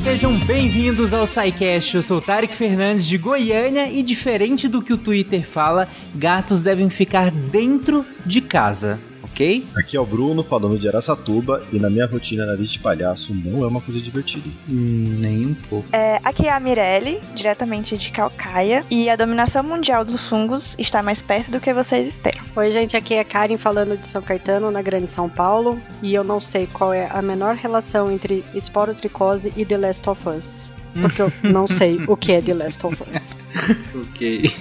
sejam bem-vindos ao SciCast. Eu sou Tarek Fernandes de Goiânia e diferente do que o Twitter fala, gatos devem ficar dentro de casa ok? Aqui é o Bruno falando de Aracatuba e na minha rotina nariz de palhaço não é uma coisa divertida. Hum, nem um pouco. É, aqui é a Mirelle, diretamente de Calcaia, e a dominação mundial dos fungos está mais perto do que vocês esperam. Oi, gente, aqui é a Karen falando de São Caetano, na Grande São Paulo, e eu não sei qual é a menor relação entre esporotricose e The Last of Us porque eu não sei o que é The Last of Us. ok.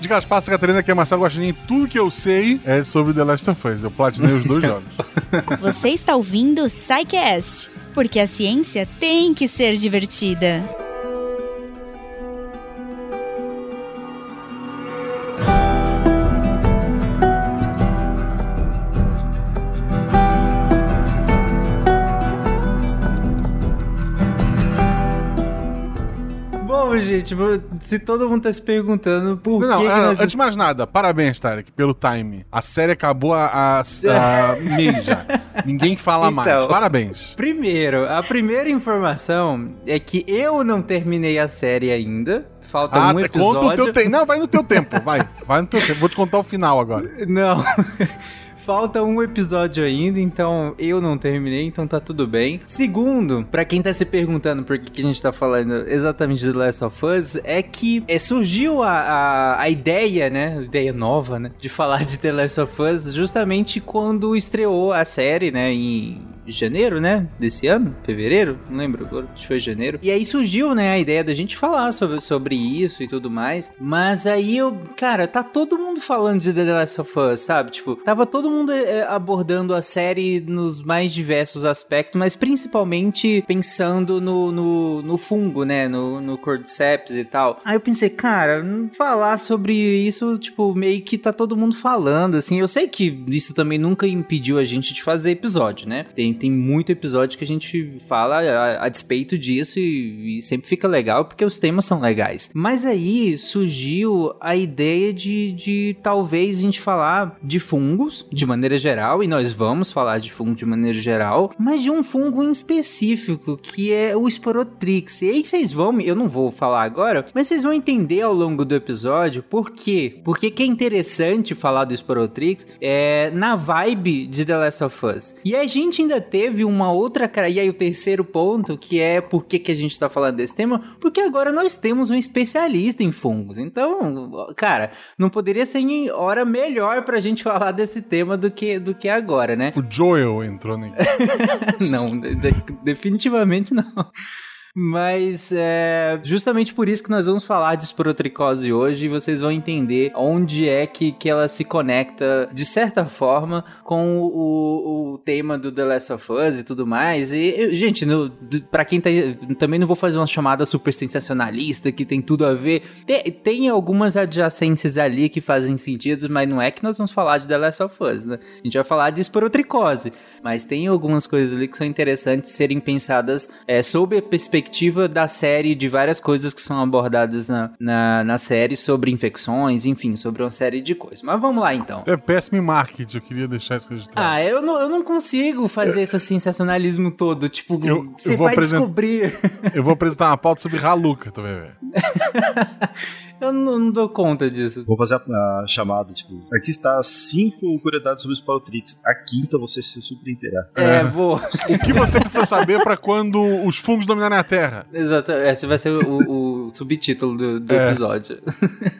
De Gaspar Catarina, que é Marcelo Guaxinim, tudo que eu sei é sobre The Last of Us. Eu platinei os dois jogos. Você está ouvindo o Psycast, porque a ciência tem que ser divertida. Gente, tipo, se todo mundo tá se perguntando por não, que. Não, que nós... antes de mais nada, parabéns, Tarek, pelo time. A série acabou a, a, a mês já. Ninguém fala então, mais. Parabéns. Primeiro, a primeira informação é que eu não terminei a série ainda. Falta ah, um episódio. Conta o teu tempo. Não, vai no teu tempo. Vai. Vai no teu tempo. Vou te contar o final agora. Não. Falta um episódio ainda, então eu não terminei, então tá tudo bem. Segundo, para quem tá se perguntando por que, que, a gente tá falando exatamente de The Last of Us, é que é, surgiu a, a, a, ideia, né? Ideia nova, né? De falar de The Last of Us justamente quando estreou a série, né? Em janeiro, né? Desse ano? Fevereiro? Não lembro agora. Acho que foi janeiro. E aí surgiu, né, a ideia da gente falar sobre, sobre isso e tudo mais. Mas aí eu, cara, tá todo mundo falando de The Last of Us, sabe? Tipo, tava todo mundo é, abordando a série nos mais diversos aspectos, mas principalmente pensando no, no, no fungo, né? No, no Cordyceps e tal. Aí eu pensei, cara, falar sobre isso, tipo, meio que tá todo mundo falando, assim. Eu sei que isso também nunca impediu a gente de fazer episódio, né? Tem tem muito episódio que a gente fala a, a despeito disso e, e, sempre fica legal porque os temas são legais. Mas aí surgiu a ideia de, de talvez a gente falar de fungos de maneira geral, e nós vamos falar de fungo de maneira geral, mas de um fungo em específico que é o Sporotrix. E aí vocês vão, eu não vou falar agora, mas vocês vão entender ao longo do episódio por quê. Porque que é interessante falar do Sporotrix é na vibe de The Last of Us. E a gente ainda teve uma outra cara. E aí, o terceiro ponto, que é por que, que a gente tá falando desse tema? Porque agora nós temos um especialista em fungos. Então, cara, não poderia ser em hora melhor pra gente falar desse tema do que, do que agora, né? O Joel entrou nem. não, de, definitivamente não. Mas é justamente por isso que nós vamos falar de esporotricose hoje e vocês vão entender onde é que, que ela se conecta, de certa forma, com o, o tema do The Last of Us e tudo mais. E, gente, no, pra quem tá. Também não vou fazer uma chamada super sensacionalista que tem tudo a ver. Tem, tem algumas adjacências ali que fazem sentido, mas não é que nós vamos falar de The Last of Us, né? A gente vai falar de esporotricose. Mas tem algumas coisas ali que são interessantes serem pensadas é, sob a perspectiva perspectiva da série, de várias coisas que são abordadas na, na, na, série sobre infecções, enfim, sobre uma série de coisas. Mas vamos lá então. É péssimo marketing, eu queria deixar isso registrado. Ah, eu não, eu não consigo fazer esse sensacionalismo todo. Tipo, eu, você eu vai descobrir. Eu vou apresentar uma pauta sobre Haluca, vai ver. Eu não, não, dou conta disso. Vou fazer a, a, chamada, tipo, aqui está cinco curiosidades sobre os Spalotrix. A quinta você se surpreenderá. É, é. vou. O que você precisa saber para quando os fungos dominarem a Terra? Exato, esse vai ser o, o subtítulo do, do é. episódio.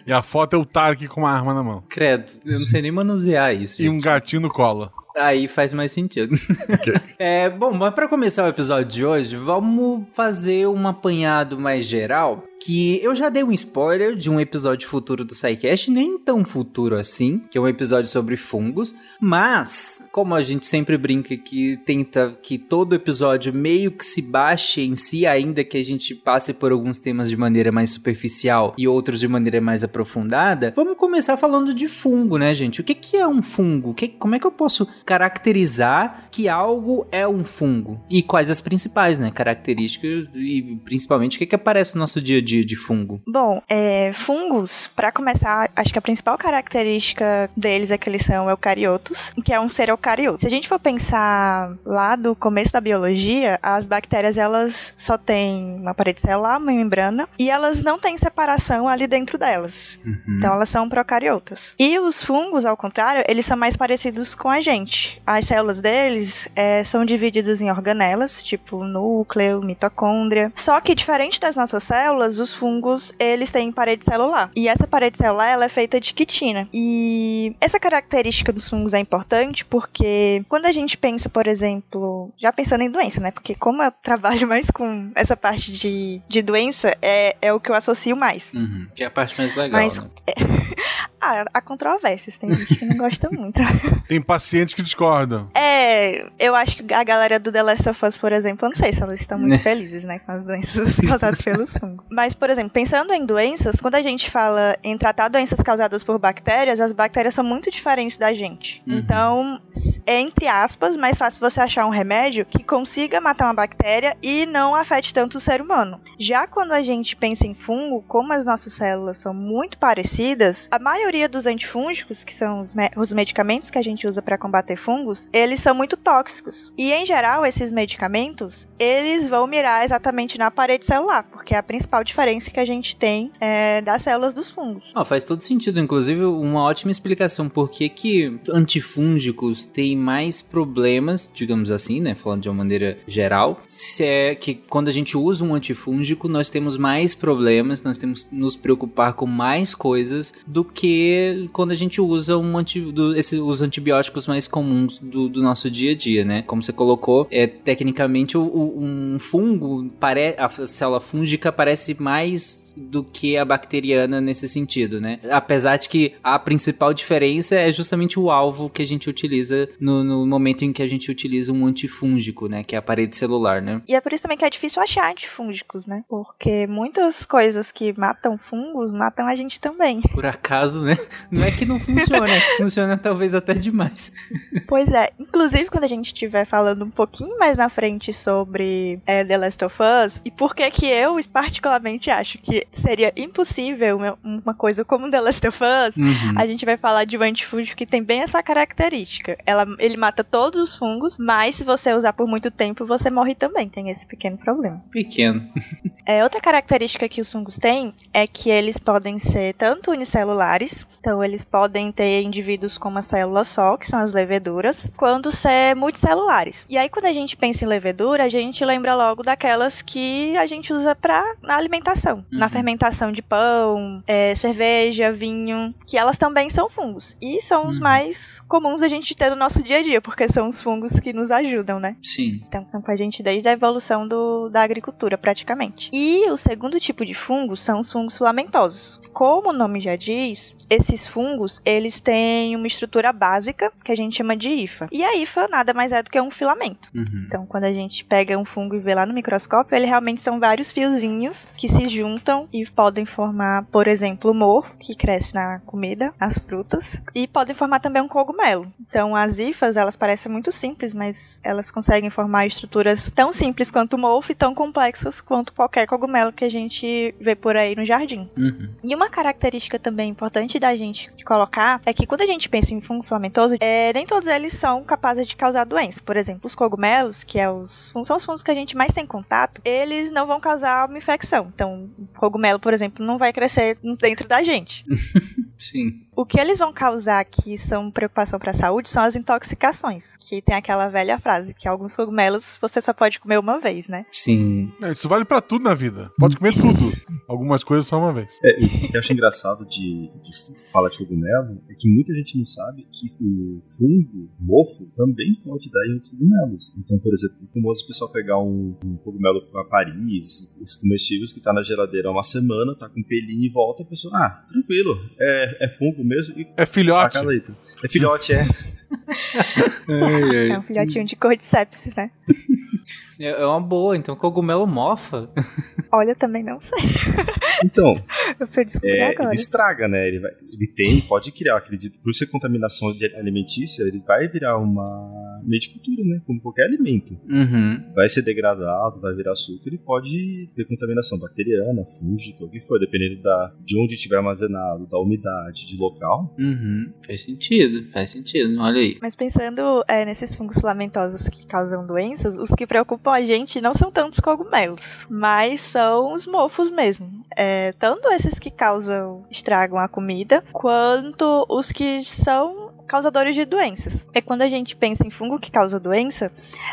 E a foto é o Tark com uma arma na mão. Credo, eu não sei nem manusear isso. E gente. um gatinho no colo. Aí faz mais sentido. Okay. é, bom, mas para começar o episódio de hoje, vamos fazer um apanhado mais geral que eu já dei um spoiler de um episódio futuro do SciCast, nem tão futuro assim, que é um episódio sobre fungos, mas, como a gente sempre brinca que tenta que todo episódio meio que se baixe em si, ainda que a gente passe por alguns temas de maneira mais superficial e outros de maneira mais aprofundada, vamos começar falando de fungo, né, gente? O que, que é um fungo? Que, como é que eu posso caracterizar que algo é um fungo? E quais as principais, né, características e principalmente o que, que aparece no nosso dia a dia de fungo? Bom, é, fungos, para começar, acho que a principal característica deles é que eles são eucariotos, que é um ser eucarioto. Se a gente for pensar lá do começo da biologia, as bactérias elas só têm uma parede celular, uma membrana, e elas não têm separação ali dentro delas. Uhum. Então elas são procariotas. E os fungos, ao contrário, eles são mais parecidos com a gente. As células deles é, são divididas em organelas, tipo núcleo, mitocôndria. Só que diferente das nossas células, os fungos eles têm parede celular. E essa parede celular ela é feita de quitina. E essa característica dos fungos é importante porque quando a gente pensa, por exemplo, já pensando em doença, né? Porque como eu trabalho mais com essa parte de, de doença, é, é o que eu associo mais. Uhum, que é a parte mais legal. Mas, né? é... ah, há controvérsias. Tem gente que não gosta muito. Tem pacientes que discordam. É, eu acho que a galera do The Last of Us, por exemplo, eu não sei se elas estão muito felizes, né, com as doenças causadas pelos fungos. Mas, por exemplo, pensando em doenças, quando a gente fala em tratar doenças causadas por bactérias, as bactérias são muito diferentes da gente. Uhum. Então, é entre aspas mais fácil você achar um remédio que consiga matar uma bactéria e não afete tanto o ser humano. Já quando a gente pensa em fungo, como as nossas células são muito parecidas, a maioria dos antifúngicos, que são os, me os medicamentos que a gente usa para combater fungos, eles são muito tóxicos. E em geral, esses medicamentos, eles vão mirar exatamente na parede celular, porque é a principal diferença que a gente tem é, das células dos fungos. Oh, faz todo sentido, inclusive uma ótima explicação por que que antifúngicos têm mais problemas, digamos assim, né, falando de uma maneira geral, se é que quando a gente usa um antifúngico, nós temos mais problemas, nós temos que nos preocupar com mais coisas do que quando a gente usa um anti, do, esse, os antibióticos mais comuns do, do, nosso dia a dia, né? Como você colocou, é tecnicamente o, o, um fungo, pare, a célula fúngica parece mais do que a bacteriana nesse sentido, né? Apesar de que a principal diferença é justamente o alvo que a gente utiliza no, no momento em que a gente utiliza um antifúngico, né? Que é a parede celular, né? E é por isso também que é difícil achar antifúngicos, né? Porque muitas coisas que matam fungos matam a gente também. Por acaso, né? Não é que não funciona, é funciona talvez até demais. Pois é. Inclusive, quando a gente estiver falando um pouquinho mais na frente sobre é, The Last of Us, e por que que eu particularmente acho que seria impossível uma coisa como The Last of Us, uhum. a gente vai falar de um antifúngio que tem bem essa característica. Ela, ele mata todos os fungos, mas se você usar por muito tempo, você morre também. Tem esse pequeno problema. Pequeno. é, outra característica que os fungos têm é que eles podem ser tanto unicelulares, então, eles podem ter indivíduos com uma célula só, que são as leveduras, quando ser multicelulares. E aí, quando a gente pensa em levedura, a gente lembra logo daquelas que a gente usa para na alimentação, uhum. na fermentação de pão, é, cerveja, vinho, que elas também são fungos. E são os uhum. mais comuns a gente ter no nosso dia a dia, porque são os fungos que nos ajudam, né? Sim. Então, estão com a gente desde a evolução do, da agricultura, praticamente. E o segundo tipo de fungo são os fungos filamentosos. Como o nome já diz, esse esses fungos, eles têm uma estrutura básica que a gente chama de hifa. E a hifa nada mais é do que um filamento. Uhum. Então, quando a gente pega um fungo e vê lá no microscópio, ele realmente são vários fiozinhos que se juntam e podem formar, por exemplo, o morfo, que cresce na comida, as frutas, e podem formar também um cogumelo. Então, as hifas, elas parecem muito simples, mas elas conseguem formar estruturas tão simples quanto o morfo e tão complexas quanto qualquer cogumelo que a gente vê por aí no jardim. Uhum. E uma característica também importante da gente colocar é que quando a gente pensa em fungo filamentoso, é, nem todos eles são capazes de causar doença. Por exemplo, os cogumelos, que é os, são os fungos que a gente mais tem contato, eles não vão causar uma infecção. Então, o cogumelo, por exemplo, não vai crescer dentro da gente. Sim. O que eles vão causar que são preocupação para a saúde são as intoxicações, que tem aquela velha frase que alguns cogumelos você só pode comer uma vez, né? Sim. É, isso vale para tudo na vida. Pode comer tudo. Algumas coisas só uma vez. É, o que eu acho engraçado de, de falar de cogumelo é que muita gente não sabe que o fungo, mofo, também pode dar em outros cogumelos. Então, por exemplo, é como o pessoal pegar um, um cogumelo para Paris, esses comestíveis que tá na geladeira há uma semana, tá com pelinho e volta, a pessoa, ah, tranquilo, é, é fungo mesmo. E é filhote. É filhote, é. Ai, ai. É um filhotinho de cordyceps, né? É, é uma boa, então cogumelo mofa. Olha, eu também não sei. Então, é, ele estraga, né? Ele, vai, ele tem, pode criar, acredito, por ser contaminação alimentícia, ele vai virar uma meio de cultura, né? Como qualquer alimento. Uhum. Vai ser degradado, vai virar açúcar e pode ter contaminação bacteriana, fúngica, o que for, dependendo da, de onde estiver armazenado, da umidade, de local. Uhum. Faz sentido, faz sentido, olha aí. Mas pensando é, nesses fungos filamentosos que causam doenças, os que preocupam a gente não são tantos cogumelos, mas são os mofos mesmo. É, tanto esses que causam, estragam a comida, quanto os que são causadores de doenças. É quando a gente pensa em fungo que causa doença,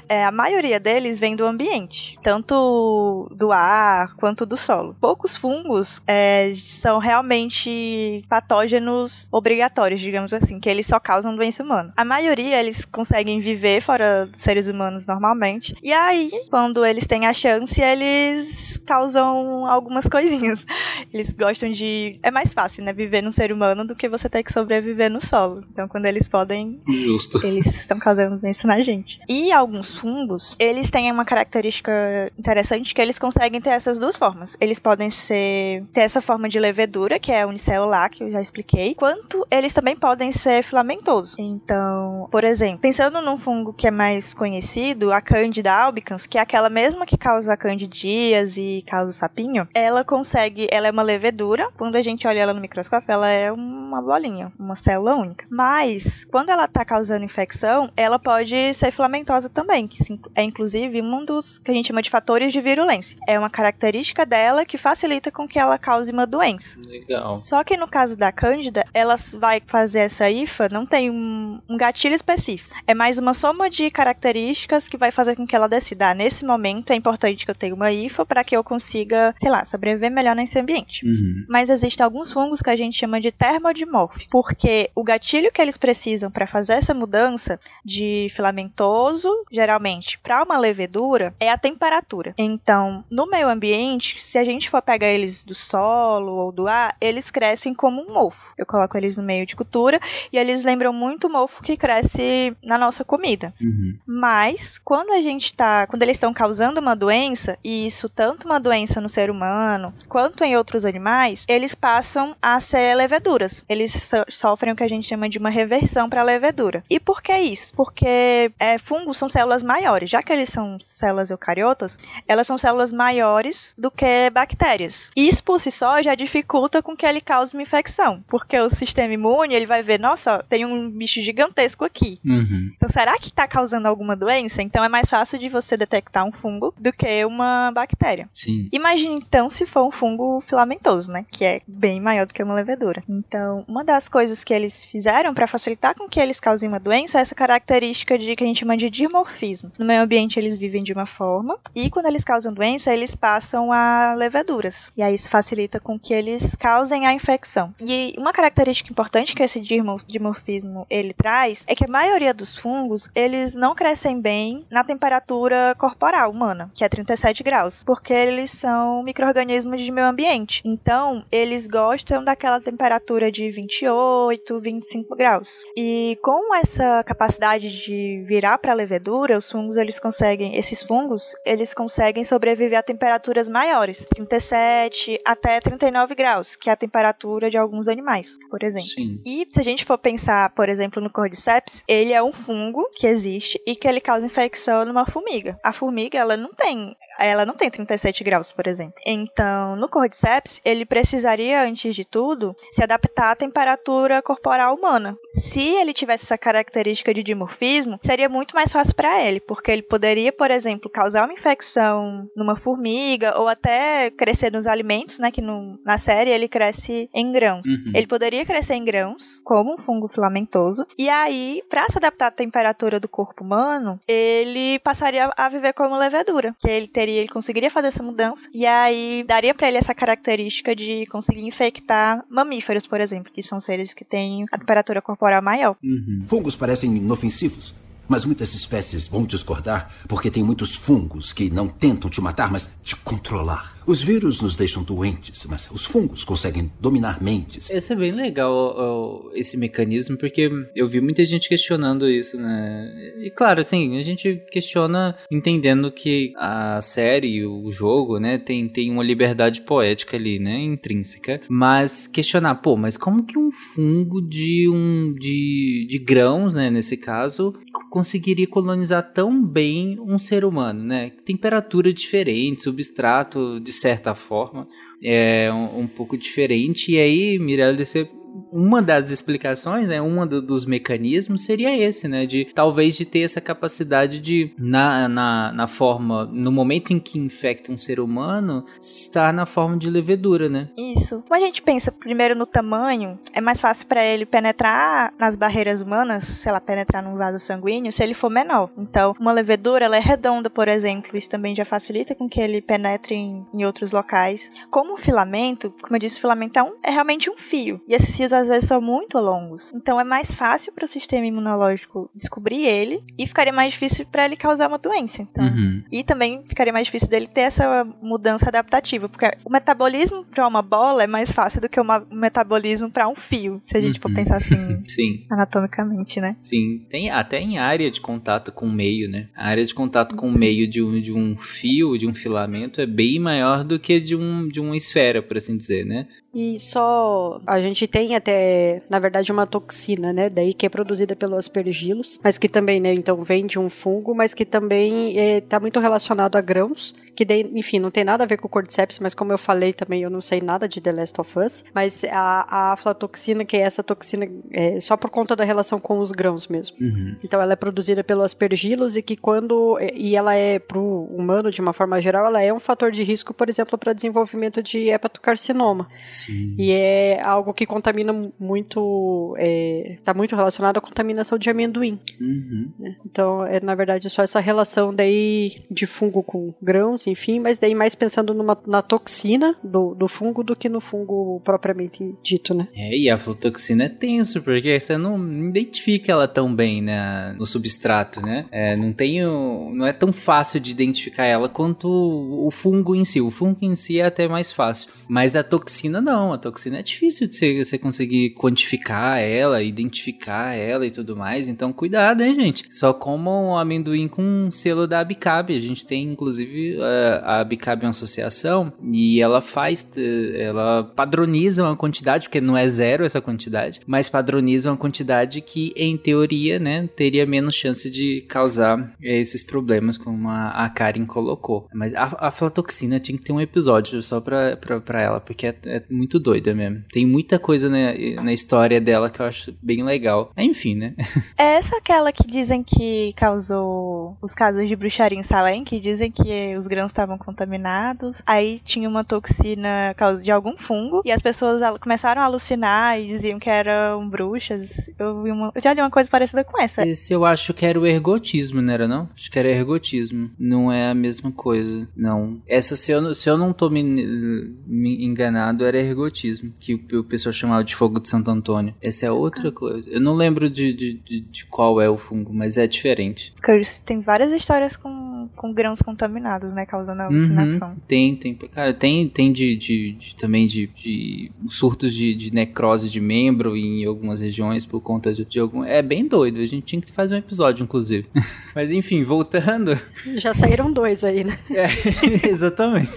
é, a maioria deles vem do ambiente, tanto do ar quanto do solo. Poucos fungos é, são realmente patógenos obrigatórios, digamos assim, que eles só causam doença humana. A maioria eles conseguem viver fora dos seres humanos normalmente, e aí, quando eles têm a chance, eles causam algumas coisinhas. Eles gostam de. É mais fácil, né? Viver num ser humano do que você ter que sobreviver no solo. Então, quando eles podem. Justo. Eles estão causando isso na gente. E alguns fungos, eles têm uma característica interessante que eles conseguem ter essas duas formas. Eles podem ser ter essa forma de levedura, que é unicelular, que eu já expliquei, quanto eles também podem ser filamentosos. Então, por exemplo, pensando num fungo que é mais conhecido, a Candida albicans, que é aquela mesma que causa a candidíase e causa o sapinho, ela consegue, ela é uma levedura. Quando a gente olha ela no microscópio, ela é uma bolinha, uma célula única. Mas mas quando ela está causando infecção, ela pode ser filamentosa também, que é inclusive um dos que a gente chama de fatores de virulência. É uma característica dela que facilita com que ela cause uma doença. Legal. Só que no caso da Cândida, ela vai fazer essa IFA, não tem um, um gatilho específico. É mais uma soma de características que vai fazer com que ela decida. Ah, nesse momento é importante que eu tenha uma IFA para que eu consiga, sei lá, sobreviver melhor nesse ambiente. Uhum. Mas existem alguns fungos que a gente chama de termodimorfos, porque o gatilho que eles precisam para fazer essa mudança de filamentoso, geralmente, para uma levedura, é a temperatura. Então, no meio ambiente, se a gente for pegar eles do solo ou do ar, eles crescem como um mofo. Eu coloco eles no meio de cultura e eles lembram muito o mofo que cresce na nossa comida. Uhum. Mas, quando a gente tá. Quando eles estão causando uma doença, e isso tanto uma doença no ser humano quanto em outros animais, eles passam a ser leveduras. Eles so sofrem o que a gente chama de uma reversão versão para a levedura. E por que isso? Porque é, fungos são células maiores. Já que eles são células eucariotas, elas são células maiores do que bactérias. E isso por si só já dificulta com que ele cause uma infecção. Porque o sistema imune ele vai ver, nossa, tem um bicho gigantesco aqui. Uhum. Então será que está causando alguma doença? Então é mais fácil de você detectar um fungo do que uma bactéria. Sim. Imagine então se for um fungo filamentoso, né? Que é bem maior do que uma levedura. Então, uma das coisas que eles fizeram para facilitar com que eles causem uma doença é essa característica de que a gente chama de dimorfismo. No meio ambiente eles vivem de uma forma e quando eles causam doença eles passam a leveduras. E aí isso facilita com que eles causem a infecção. E uma característica importante que esse dimorfismo ele traz é que a maioria dos fungos eles não crescem bem na temperatura corporal humana, que é 37 graus, porque eles são micro-organismos de meio ambiente. Então, eles gostam daquela temperatura de 28, 25 graus. E com essa capacidade de virar para a levedura, os fungos eles conseguem, esses fungos, eles conseguem sobreviver a temperaturas maiores, 37 até 39 graus, que é a temperatura de alguns animais, por exemplo. Sim. E se a gente for pensar, por exemplo, no Cordyceps, ele é um fungo que existe e que ele causa infecção numa formiga. A formiga, ela não tem ela não tem 37 graus, por exemplo. Então, no Cordyceps, ele precisaria, antes de tudo, se adaptar à temperatura corporal humana. Se ele tivesse essa característica de dimorfismo, seria muito mais fácil para ele, porque ele poderia, por exemplo, causar uma infecção numa formiga ou até crescer nos alimentos, né, que no, na série ele cresce em grãos. Uhum. Ele poderia crescer em grãos, como um fungo filamentoso, e aí, para se adaptar à temperatura do corpo humano, ele passaria a viver como levedura, que ele teria ele conseguiria fazer essa mudança e aí daria para ele essa característica de conseguir infectar mamíferos, por exemplo, que são seres que têm a temperatura corporal maior. Uhum. Fungos parecem inofensivos. Mas muitas espécies vão discordar porque tem muitos fungos que não tentam te matar, mas te controlar. Os vírus nos deixam doentes, mas os fungos conseguem dominar mentes. Esse é bem legal, esse mecanismo, porque eu vi muita gente questionando isso, né? E claro, assim, a gente questiona entendendo que a série, o jogo, né, tem, tem uma liberdade poética ali, né, intrínseca. Mas questionar, pô, mas como que um fungo de um de, de grãos, né, nesse caso, conseguiria colonizar tão bem um ser humano, né? Temperatura diferente, substrato de certa forma é um, um pouco diferente. E aí, Mirella, você uma das explicações, né, um do, dos mecanismos seria esse, né, de talvez de ter essa capacidade de na, na, na forma, no momento em que infecta um ser humano, estar na forma de levedura, né? Isso. Como a gente pensa primeiro no tamanho, é mais fácil para ele penetrar nas barreiras humanas, sei lá, penetrar num vaso sanguíneo, se ele for menor. Então, uma levedura, ela é redonda, por exemplo, isso também já facilita com que ele penetre em, em outros locais. Como o filamento, como eu disse, o filamento é, um, é realmente um fio. E esses fios às vezes são muito longos. Então é mais fácil para o sistema imunológico descobrir ele e ficaria mais difícil para ele causar uma doença. Então. Uhum. E também ficaria mais difícil dele ter essa mudança adaptativa, porque o metabolismo para uma bola é mais fácil do que o metabolismo para um fio, se a gente uhum. for pensar assim Sim. anatomicamente, né? Sim, tem até em área de contato com o meio, né? A área de contato com o meio de um, de um fio, de um filamento é bem maior do que de um de uma esfera, por assim dizer, né? E só a gente tem até, na verdade, uma toxina, né? Daí que é produzida pelos aspergilos, mas que também, né? Então vem de um fungo, mas que também está é, muito relacionado a grãos, que daí, enfim, não tem nada a ver com o cordyceps, mas como eu falei também, eu não sei nada de The Last of Us, mas a, a aflatoxina, que é essa toxina é só por conta da relação com os grãos mesmo. Uhum. Então ela é produzida pelos aspergilos e que quando e ela é pro humano de uma forma geral, ela é um fator de risco, por exemplo, para desenvolvimento de hepatocarcinoma. Sim. E é algo que contamina muito. Está é, muito relacionado à contaminação de amendoim. Uhum. Né? Então, é na verdade só essa relação daí de fungo com grãos, enfim, mas daí mais pensando numa, na toxina do, do fungo do que no fungo propriamente dito, né? É, e a aflatoxina é tenso, porque você não identifica ela tão bem né, no substrato, né? É, não tem. Não é tão fácil de identificar ela quanto o fungo em si. O fungo em si é até mais fácil. Mas a toxina não, a toxina é difícil de você, você conseguir quantificar ela, identificar ela e tudo mais. Então, cuidado, hein, gente? Só comam amendoim com selo da Abicab. A gente tem, inclusive, a Abicab é uma associação e ela faz, ela padroniza uma quantidade, porque não é zero essa quantidade, mas padroniza uma quantidade que, em teoria, né, teria menos chance de causar esses problemas, como a, Karen colocou. Mas a, a aflatoxina tinha que ter um episódio só pra, pra, pra ela, porque é, é muito doida mesmo. Tem muita coisa na, na história dela que eu acho bem legal. Enfim, né? É essa aquela que dizem que causou os casos de bruxaria em Salem, que dizem que os grãos estavam contaminados, aí tinha uma toxina de algum fungo, e as pessoas começaram a alucinar e diziam que eram bruxas. Eu, uma, eu já li uma coisa parecida com essa. Esse eu acho que era o ergotismo, não era não? Acho que era ergotismo. Não é a mesma coisa, não. Essa, se eu, se eu não tô me, me enganado, era ergotismo, que o, o pessoal chamava de fogo de Santo Antônio. Essa é outra ah. coisa. Eu não lembro de, de, de, de, qual é o fungo, mas é diferente. Curse tem várias histórias com, com grãos contaminados, né? Causando alucinação. Uhum, tem, tem. Cara, tem, tem de, de, de também de, de surtos de, de necrose de membro em algumas regiões por conta de, de algum. É bem doido. A gente tinha que fazer um episódio, inclusive. mas enfim, voltando. Já saíram dois aí, né? É, exatamente.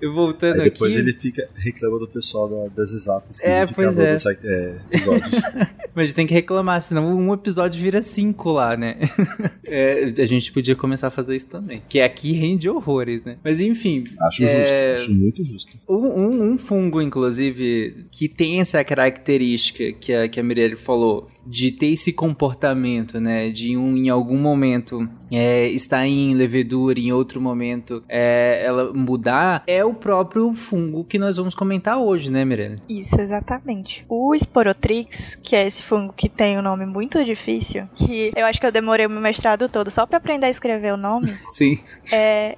Eu voltando Aí depois aqui... ele fica reclamando do pessoal da, das exatas que é, pois é. Dessa, é, episódios. Mas tem que reclamar, senão um episódio vira cinco lá, né? é, a gente podia começar a fazer isso também. Que aqui rende horrores, né? Mas enfim. Acho é... justo, acho muito justo. Um, um, um, fungo, inclusive, que tem essa característica que a, que a Mirelle falou, de ter esse comportamento, né? De um, em algum momento é, estar em levedura, em outro momento é, ela mudar, é o próprio fungo que nós vamos comentar hoje, né, Mirelle? Isso, exatamente. O Sporotrix, que é esse fungo que tem um nome muito difícil, que eu acho que eu demorei o meu mestrado todo só para aprender a escrever o nome. Sim. É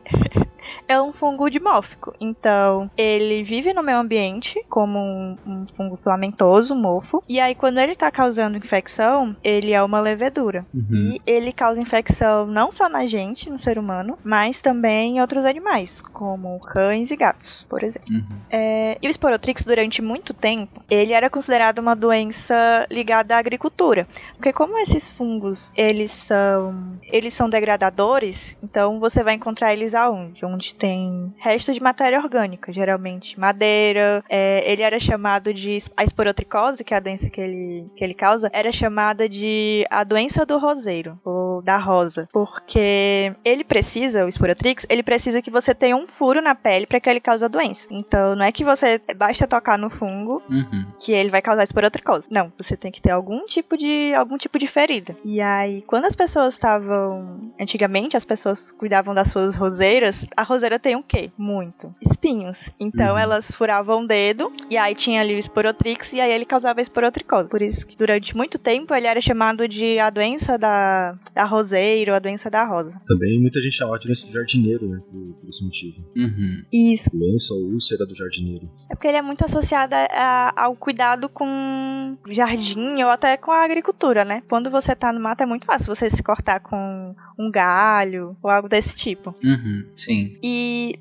é um fungo dimórfico. Então, ele vive no meio ambiente como um, um fungo filamentoso, mofo. E aí, quando ele tá causando infecção, ele é uma levedura. Uhum. E ele causa infecção não só na gente, no ser humano, mas também em outros animais, como cães e gatos, por exemplo. Uhum. É, e o Sporotrix, durante muito tempo, ele era considerado uma doença ligada à agricultura. Porque como esses fungos, eles são, eles são degradadores, então você vai encontrar eles aonde? Onde tem resto de matéria orgânica, geralmente madeira. É, ele era chamado de a esporotricose, que é a doença que ele, que ele causa, era chamada de a doença do roseiro, ou da rosa, porque ele precisa, o esporotrix, ele precisa que você tenha um furo na pele para que ele cause a doença. Então não é que você basta tocar no fungo uhum. que ele vai causar esporotricose. Não, você tem que ter algum tipo de algum tipo de ferida. E aí, quando as pessoas estavam antigamente as pessoas cuidavam das suas roseiras, a roseira tem o quê? Muito espinhos. Então uhum. elas furavam o dedo e aí tinha ali o esporotrix e aí ele causava esporotricose. Por isso que durante muito tempo ele era chamado de a doença da, da roseira ou a doença da rosa. Também muita gente chamava de doença do jardineiro, né? Por, por esse motivo. Uhum. Isso. Doença ou úlcera do jardineiro. É porque ele é muito associado a, ao cuidado com jardim ou até com a agricultura, né? Quando você tá no mato é muito fácil você se cortar com um galho ou algo desse tipo. Uhum, sim. E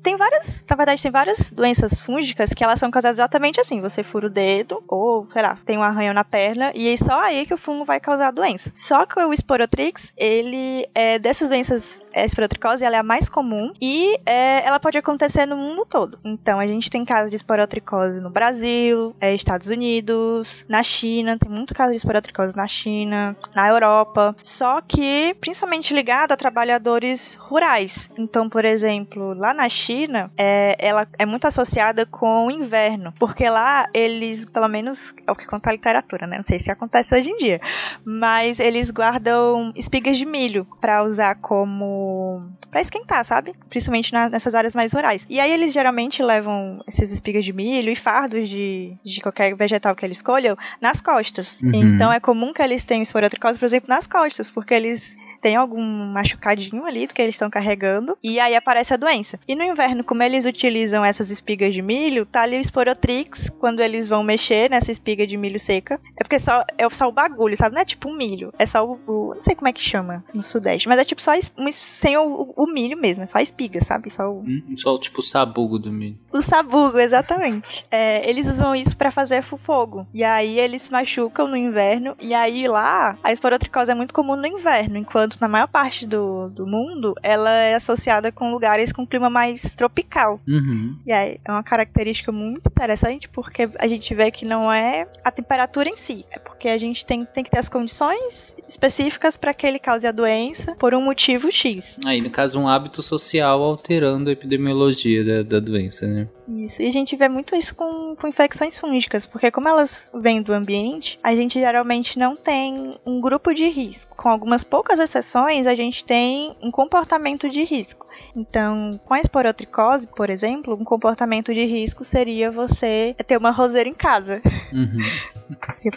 tem várias, na verdade, tem várias doenças fúngicas que elas são causadas exatamente assim. Você fura o dedo ou, sei lá, tem um arranhão na perna e é só aí que o fungo vai causar a doença. Só que o Sporotrix, ele é dessas doenças, a esporotricose, ela é a mais comum e é, ela pode acontecer no mundo todo. Então a gente tem casos de esporotricose no Brasil, é, Estados Unidos, na China, tem muito caso de esporotricose na China, na Europa. Só que principalmente ligado a trabalhadores rurais. Então, por exemplo, lá na China, é, ela é muito associada com o inverno, porque lá eles, pelo menos é o que conta a literatura, né? Não sei se acontece hoje em dia, mas eles guardam espigas de milho para usar como para esquentar, sabe? Principalmente na, nessas áreas mais rurais. E aí eles geralmente levam essas espigas de milho e fardos de, de qualquer vegetal que eles escolham nas costas. Uhum. Então é comum que eles tenham esporotricose, por exemplo, nas costas, porque eles tem algum machucadinho ali que eles estão carregando, e aí aparece a doença. E no inverno, como eles utilizam essas espigas de milho, tá ali o esporotrix, quando eles vão mexer nessa espiga de milho seca. É porque só, é só o bagulho, sabe? Não é tipo um milho, é só o, o não sei como é que chama no sudeste, mas é tipo só um, sem o, o, milho mesmo, é só a espiga, sabe? Só o... Hum, só tipo o sabugo do milho. O sabugo, exatamente. é, eles usam isso para fazer fogo. E aí eles se machucam no inverno, e aí lá a esporotricose é muito comum no inverno, enquanto enquanto na maior parte do, do mundo ela é associada com lugares com clima mais tropical. Uhum. E aí é uma característica muito interessante porque a gente vê que não é a temperatura em si, é porque a gente tem, tem que ter as condições específicas para que ele cause a doença por um motivo X. Aí, no caso, um hábito social alterando a epidemiologia da, da doença, né? Isso, e a gente vê muito isso com, com infecções fúngicas, porque como elas vêm do ambiente, a gente geralmente não tem um grupo de risco. Com algumas poucas exceções, a gente tem um comportamento de risco. Então, com a esporotricose, por exemplo, um comportamento de risco seria você ter uma roseira em casa. Uhum.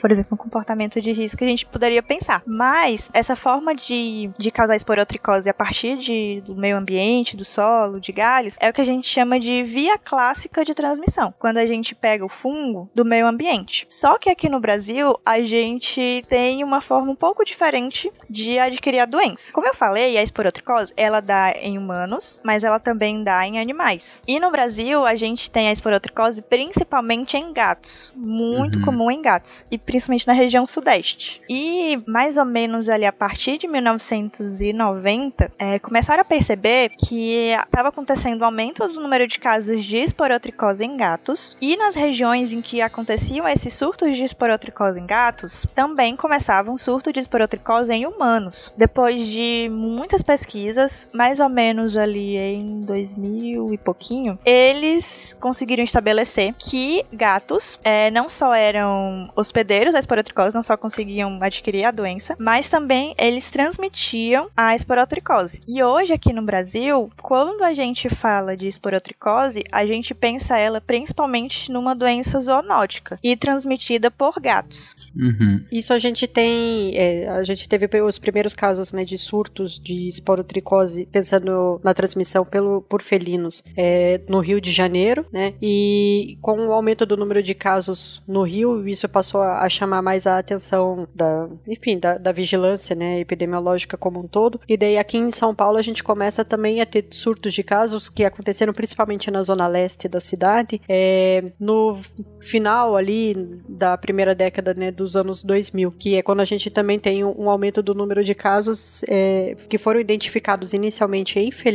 por exemplo, um comportamento de risco que a gente poderia pensar. Mas essa forma de, de causar esporotricose a partir de, do meio ambiente, do solo, de galhos, é o que a gente chama de via clássica de transmissão. Quando a gente pega o fungo do meio ambiente. Só que aqui no Brasil, a gente tem uma forma um pouco diferente de adquirir a doença. Como eu falei, a esporotricose, ela dá em humanos humanos, mas ela também dá em animais. E no Brasil, a gente tem a esporotricose principalmente em gatos, muito uhum. comum em gatos, e principalmente na região sudeste. E mais ou menos ali a partir de 1990, é, começaram a perceber que estava acontecendo um aumento do número de casos de esporotricose em gatos, e nas regiões em que aconteciam esses surtos de esporotricose em gatos, também começava um surto de esporotricose em humanos. Depois de muitas pesquisas, mais ou menos ali ali em 2000 e pouquinho, eles conseguiram estabelecer que gatos é, não só eram hospedeiros da esporotricose não só conseguiam adquirir a doença, mas também eles transmitiam a esporotricose. E hoje aqui no Brasil, quando a gente fala de esporotricose, a gente pensa ela principalmente numa doença zoonótica e transmitida por gatos. Uhum. Isso a gente tem, é, a gente teve os primeiros casos né, de surtos de esporotricose, pensando na transmissão pelo, por felinos, é, no Rio de Janeiro, né? E com o aumento do número de casos no Rio, isso passou a, chamar mais a atenção da, enfim, da, da, vigilância, né, epidemiológica como um todo. E daí aqui em São Paulo a gente começa também a ter surtos de casos que aconteceram principalmente na zona leste da cidade, é, no final ali da primeira década, né, dos anos 2000, que é quando a gente também tem um, aumento do número de casos é, que foram identificados inicialmente em felinos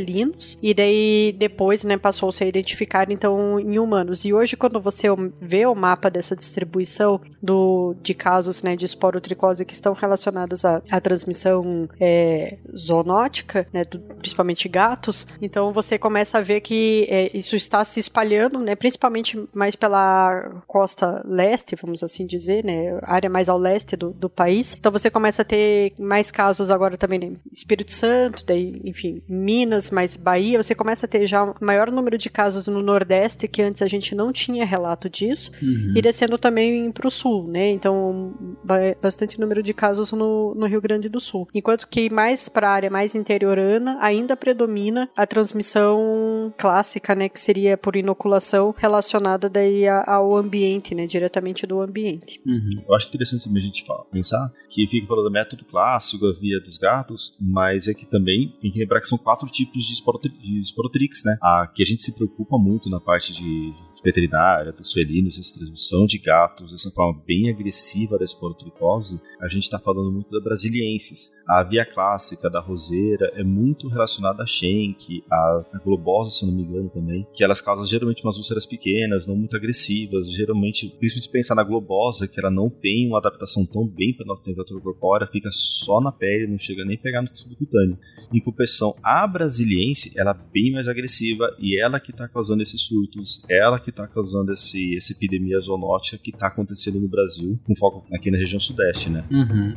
e daí depois, né, passou a ser identificado então em humanos. E hoje quando você vê o mapa dessa distribuição do, de casos, né, de esporotricose que estão relacionados à, à transmissão é, zoonótica, né, do, principalmente gatos, então você começa a ver que é, isso está se espalhando, né, principalmente mais pela costa leste, vamos assim dizer, né, área mais ao leste do, do país. Então você começa a ter mais casos agora também né, Espírito Santo, daí, enfim, Minas, mais Bahia, você começa a ter já maior número de casos no Nordeste que antes a gente não tinha relato disso, uhum. e descendo também para o Sul, né? Então, bastante número de casos no, no Rio Grande do Sul. Enquanto que mais para a área mais interiorana ainda predomina a transmissão clássica, né? Que seria por inoculação relacionada daí ao ambiente, né? Diretamente do ambiente. Uhum. Eu acho interessante também a gente falar, pensar que fica falando do método clássico, a via dos gatos, mas é que também tem que lembrar que são quatro tipos de, de esporotrix, né? A que a gente se preocupa muito na parte de veterinária, dos felinos, essa transmissão de gatos, essa forma bem agressiva da esporotricose, a gente está falando muito da brasiliensis. A via clássica da roseira é muito relacionada a Schenck, a globosa, se não me engano também, que elas causam geralmente umas úlceras pequenas, não muito agressivas, geralmente, principalmente se pensar na globosa, que ela não tem uma adaptação tão bem para a temperatura corpórea, fica só na pele, não chega nem a pegar no subcutâneo. Em compensação, a brasiliense, ela é bem mais agressiva e ela que está causando esses surtos, ela que está causando esse, essa epidemia zoonótica que está acontecendo no Brasil, com foco aqui na região sudeste, né? Uhum.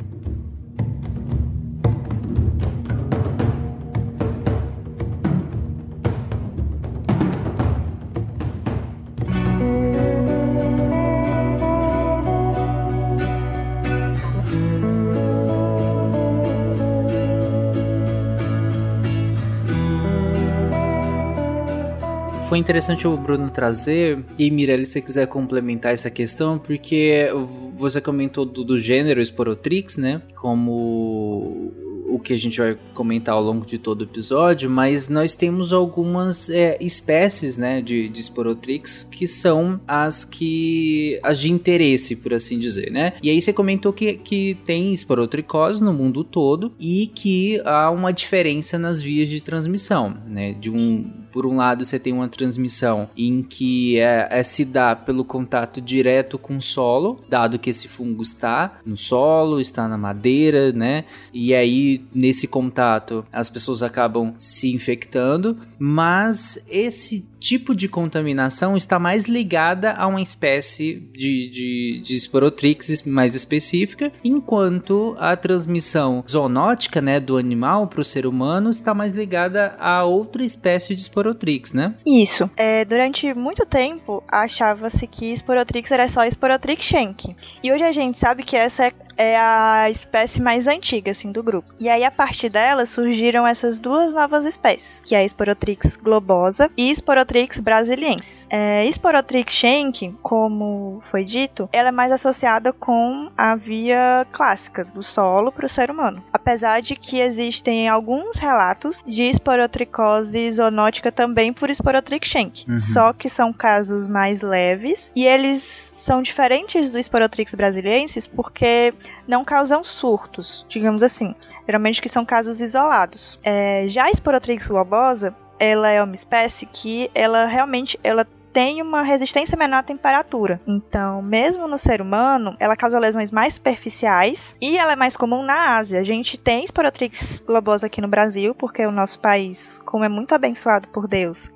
Foi interessante o Bruno trazer, e Mirelle, se você quiser complementar essa questão, porque você comentou do, do gênero Sporotrix, né? Como o que a gente vai comentar ao longo de todo o episódio, mas nós temos algumas é, espécies, né, de, de Sporotrix que são as que as de interesse, por assim dizer, né? E aí você comentou que, que tem esporotricose no mundo todo e que há uma diferença nas vias de transmissão, né? De um por um lado, você tem uma transmissão em que é, é, se dá pelo contato direto com o solo, dado que esse fungo está no solo, está na madeira, né? E aí, nesse contato, as pessoas acabam se infectando, mas esse tipo de contaminação está mais ligada a uma espécie de, de, de Sporotrix mais específica, enquanto a transmissão zoonótica né, do animal para o ser humano está mais ligada a outra espécie de Sporotrix, né? Isso. É, durante muito tempo, achava-se que Sporotrix era só Sporotrix schenck. E hoje a gente sabe que essa é é a espécie mais antiga, assim, do grupo. E aí, a partir dela, surgiram essas duas novas espécies, que é a Sporotrix globosa e Sporotrix brasiliensis. É, Sporotrix schenck, como foi dito, ela é mais associada com a via clássica, do solo para o ser humano. Apesar de que existem alguns relatos de esporotricose zoonótica também por Sporotrix schenck. Uhum. Só que são casos mais leves e eles são diferentes do Sporotrix brasiliensis porque não causam surtos, digamos assim. Geralmente que são casos isolados. É, já a Sporotrix globosa, ela é uma espécie que ela realmente ela tem uma resistência menor à temperatura. Então, mesmo no ser humano, ela causa lesões mais superficiais e ela é mais comum na Ásia. A gente tem Sporotrix globosa aqui no Brasil, porque o nosso país, como é muito abençoado por Deus,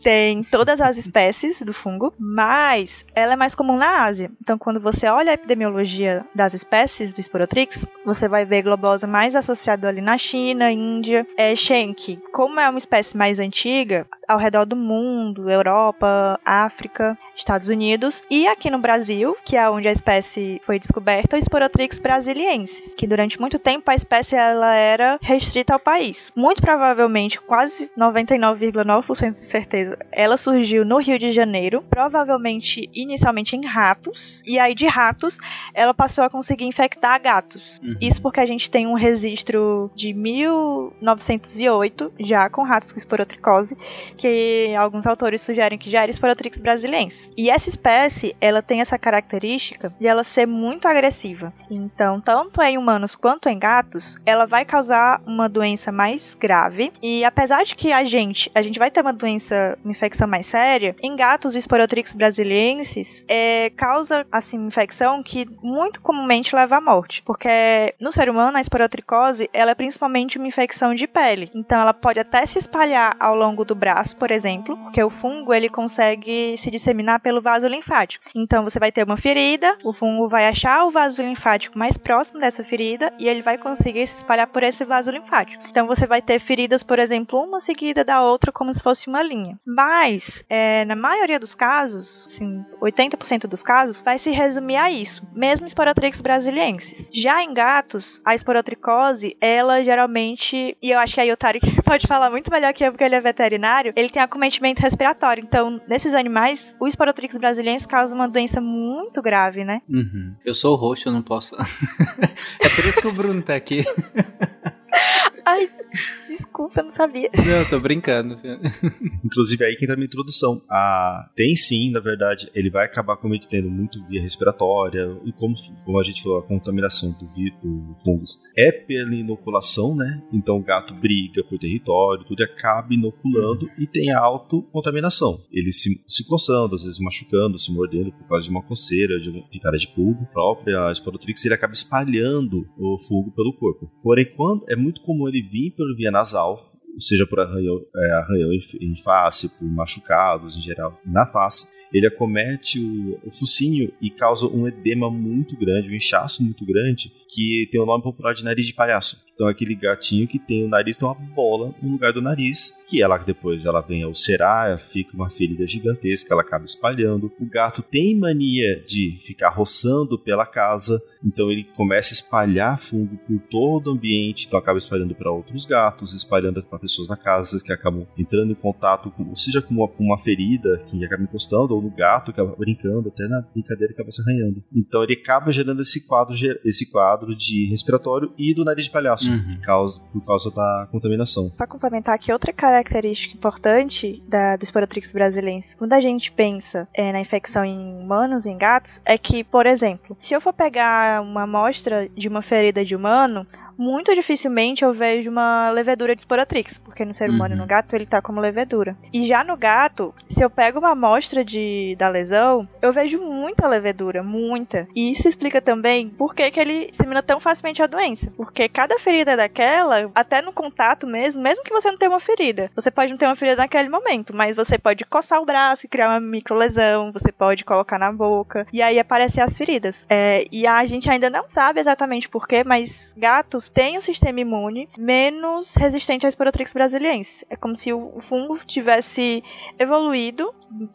tem todas as espécies do fungo, mas ela é mais comum na Ásia. Então, quando você olha a epidemiologia das espécies do Sporotrix, você vai ver globosa mais associado ali na China, Índia, é Schenck. Como é uma espécie mais antiga, ao redor do mundo, Europa, África, Estados Unidos e aqui no Brasil, que é onde a espécie foi descoberta, o Sporotrix brasiliensis, que durante muito tempo a espécie ela era restrita ao país. Muito provavelmente, quase 99,9% de certeza, ela surgiu no Rio de Janeiro, provavelmente inicialmente em ratos, e aí de ratos ela passou a conseguir infectar gatos. Uhum. Isso porque a gente tem um registro de 1908 já com ratos com esporotricose, que alguns autores sugerem que já era Sporotrix brasilensis. E essa espécie, ela tem essa característica de ela ser muito agressiva. Então, tanto em humanos quanto em gatos, ela vai causar uma doença mais grave. E apesar de que a gente, a gente vai ter uma doença, uma infecção mais séria, em gatos, o Sporotrix brasiliensis é, causa assim infecção que muito comumente leva à morte, porque no ser humano a esporotricose, ela é principalmente uma infecção de pele. Então, ela pode até se espalhar ao longo do braço por exemplo, porque o fungo ele consegue se disseminar pelo vaso linfático. Então você vai ter uma ferida, o fungo vai achar o vaso linfático mais próximo dessa ferida e ele vai conseguir se espalhar por esse vaso linfático. Então você vai ter feridas, por exemplo, uma seguida da outra como se fosse uma linha. Mas é, na maioria dos casos, assim, 80% dos casos, vai se resumir a isso, mesmo Sporotrix brasiliensis. Já em gatos, a esporotricose, ela geralmente, e eu acho que a Yotari pode falar muito melhor que eu porque ele é veterinário, ele tem acometimento respiratório. Então, nesses animais, o Sporotrix brasileiro causa uma doença muito grave, né? Uhum. Eu sou roxo, eu não posso. é por isso que o Bruno tá aqui. Ai, desculpa, eu não sabia. Não, tô brincando. Inclusive, aí que entra a minha introdução. Ah, tem sim, na verdade, ele vai acabar cometendo muito via respiratória, e como, como a gente falou, a contaminação do, do fungos é pela inoculação, né? Então o gato briga por território, tudo acaba inoculando uhum. e tem autocontaminação. Ele se, se coçando, às vezes machucando, se mordendo por causa de uma coceira, de uma picada de pulga própria, a Sporotrix, ele acaba espalhando o fungo pelo corpo. Porém, quando é muito comum ele vir pela via nasal, seja por arranhão, é, arranhão em face, por machucados em geral na face, ele acomete o, o focinho e causa um edema muito grande, um inchaço muito grande, que tem o nome popular de nariz de palhaço. Então é aquele gatinho que tem o nariz, tem uma bola no lugar do nariz, que ela depois ela vem a ulcerar, fica uma ferida gigantesca, ela acaba espalhando. O gato tem mania de ficar roçando pela casa, então ele começa a espalhar fungo por todo o ambiente, então acaba espalhando para outros gatos, espalhando para pessoas na casa que acabam entrando em contato, com, seja com uma, uma ferida que acaba encostando, ou no gato que acaba brincando, até na brincadeira acaba se arranhando. Então ele acaba gerando esse quadro, esse quadro de respiratório e do nariz de palhaço uhum. causa, por causa da contaminação. Para complementar aqui, outra característica importante da, do Sporotrix brasilense, quando a gente pensa é, na infecção em humanos, em gatos, é que, por exemplo, se eu for pegar uma amostra de uma ferida de humano, muito dificilmente eu vejo uma levedura de Sporotrix, porque no ser humano uhum. e no gato ele tá como levedura. E já no gato, se eu pego uma amostra de, da lesão, eu vejo muita levedura, muita. E isso explica também por que, que ele dissemina tão facilmente a doença. Porque cada ferida daquela, até no contato mesmo, mesmo que você não tenha uma ferida, você pode não ter uma ferida naquele momento, mas você pode coçar o braço e criar uma micro lesão, você pode colocar na boca, e aí aparecem as feridas. É, e a gente ainda não sabe exatamente porquê, mas gatos tem um sistema imune menos resistente à Sporotrix brasiliensis. É como se o fungo tivesse evoluído,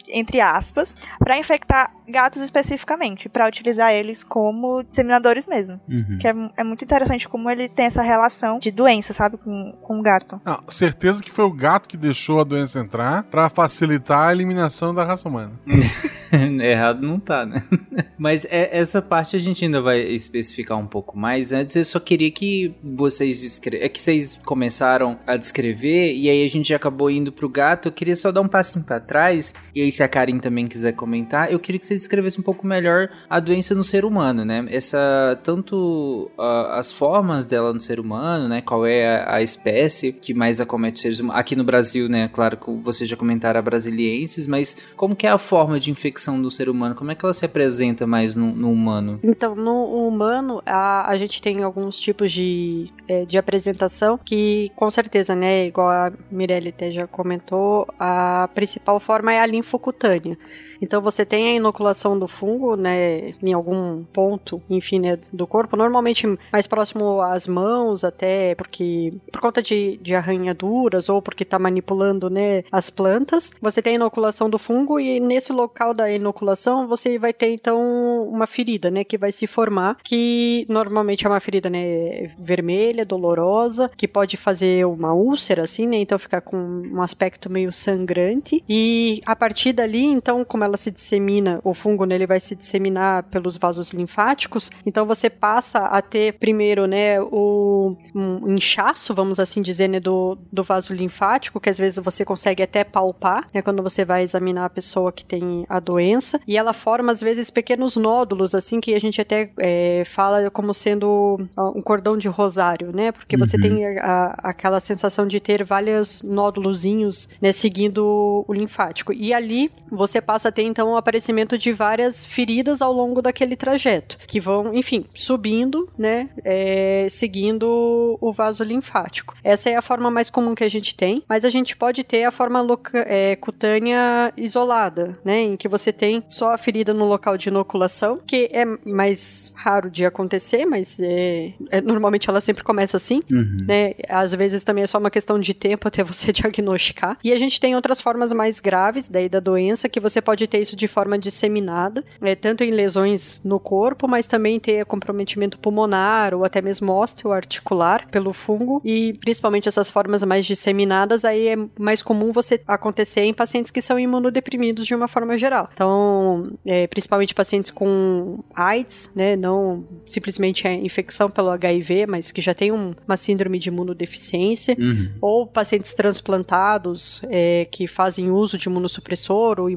entre aspas, para infectar gatos especificamente, para utilizar eles como disseminadores mesmo. Uhum. Que é, é, muito interessante como ele tem essa relação de doença, sabe, com, com o gato. Não, certeza que foi o gato que deixou a doença entrar para facilitar a eliminação da raça humana. Errado não tá, né? Mas é, essa parte a gente ainda vai especificar um pouco mais. Antes eu só queria que vocês descre... é que vocês começaram a descrever e aí a gente acabou indo pro gato. Eu queria só dar um passinho para trás e aí se a Karin também quiser comentar, eu queria que vocês descrevessem um pouco melhor a doença no ser humano, né? Essa tanto uh, as formas dela no ser humano, né? Qual é a, a espécie que mais acomete seres humanos? Aqui no Brasil, né? Claro que vocês já comentaram a brasilienses, mas como que é a forma de infecção do ser humano? Como é que ela se apresenta mais no, no humano? Então, no humano, a, a gente tem alguns tipos de, é, de apresentação que, com certeza, né, igual a Mirelle até já comentou, a principal forma é a linfocutânea. Então você tem a inoculação do fungo, né, em algum ponto, enfim, né, do corpo, normalmente mais próximo às mãos, até porque por conta de, de arranhaduras ou porque está manipulando, né, as plantas. Você tem a inoculação do fungo e nesse local da inoculação você vai ter então uma ferida, né, que vai se formar, que normalmente é uma ferida, né, vermelha, dolorosa, que pode fazer uma úlcera assim, né, então ficar com um aspecto meio sangrante e a partir dali, então, como ela se dissemina, o fungo né, ele vai se disseminar pelos vasos linfáticos, então você passa a ter primeiro, né, o um inchaço, vamos assim dizer, né, do, do vaso linfático, que às vezes você consegue até palpar, né, quando você vai examinar a pessoa que tem a doença, e ela forma às vezes pequenos nódulos, assim, que a gente até é, fala como sendo um cordão de rosário, né, porque uhum. você tem a, a, aquela sensação de ter vários nódulozinhos, né, seguindo o linfático, e ali você passa a ter então o aparecimento de várias feridas ao longo daquele trajeto, que vão, enfim, subindo, né, é, seguindo o vaso linfático. Essa é a forma mais comum que a gente tem, mas a gente pode ter a forma é, cutânea isolada, né, em que você tem só a ferida no local de inoculação, que é mais raro de acontecer, mas é, é normalmente ela sempre começa assim, uhum. né, às vezes também é só uma questão de tempo até você diagnosticar. E a gente tem outras formas mais graves daí da doença que você pode ter isso de forma disseminada, é, tanto em lesões no corpo, mas também ter comprometimento pulmonar ou até mesmo osteoarticular pelo fungo e principalmente essas formas mais disseminadas aí é mais comum você acontecer em pacientes que são imunodeprimidos de uma forma geral. Então, é, principalmente pacientes com AIDS, né, não simplesmente é infecção pelo HIV, mas que já tem um, uma síndrome de imunodeficiência, uhum. ou pacientes transplantados é, que fazem uso de imunossupressor ou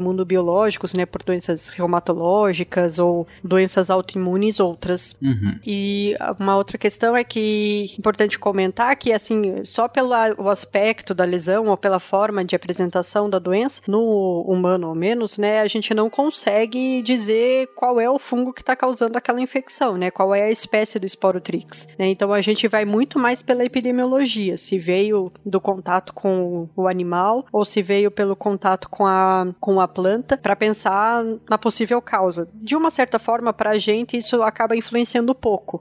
né, por doenças reumatológicas ou doenças autoimunes outras. Uhum. E uma outra questão é que importante comentar que assim, só pelo o aspecto da lesão ou pela forma de apresentação da doença no humano ao menos, né, a gente não consegue dizer qual é o fungo que está causando aquela infecção, né? Qual é a espécie do esporotrix, né? Então a gente vai muito mais pela epidemiologia, se veio do contato com o animal ou se veio pelo contato com a com a planta, para pensar na possível causa. De uma certa forma, para a gente, isso acaba influenciando pouco,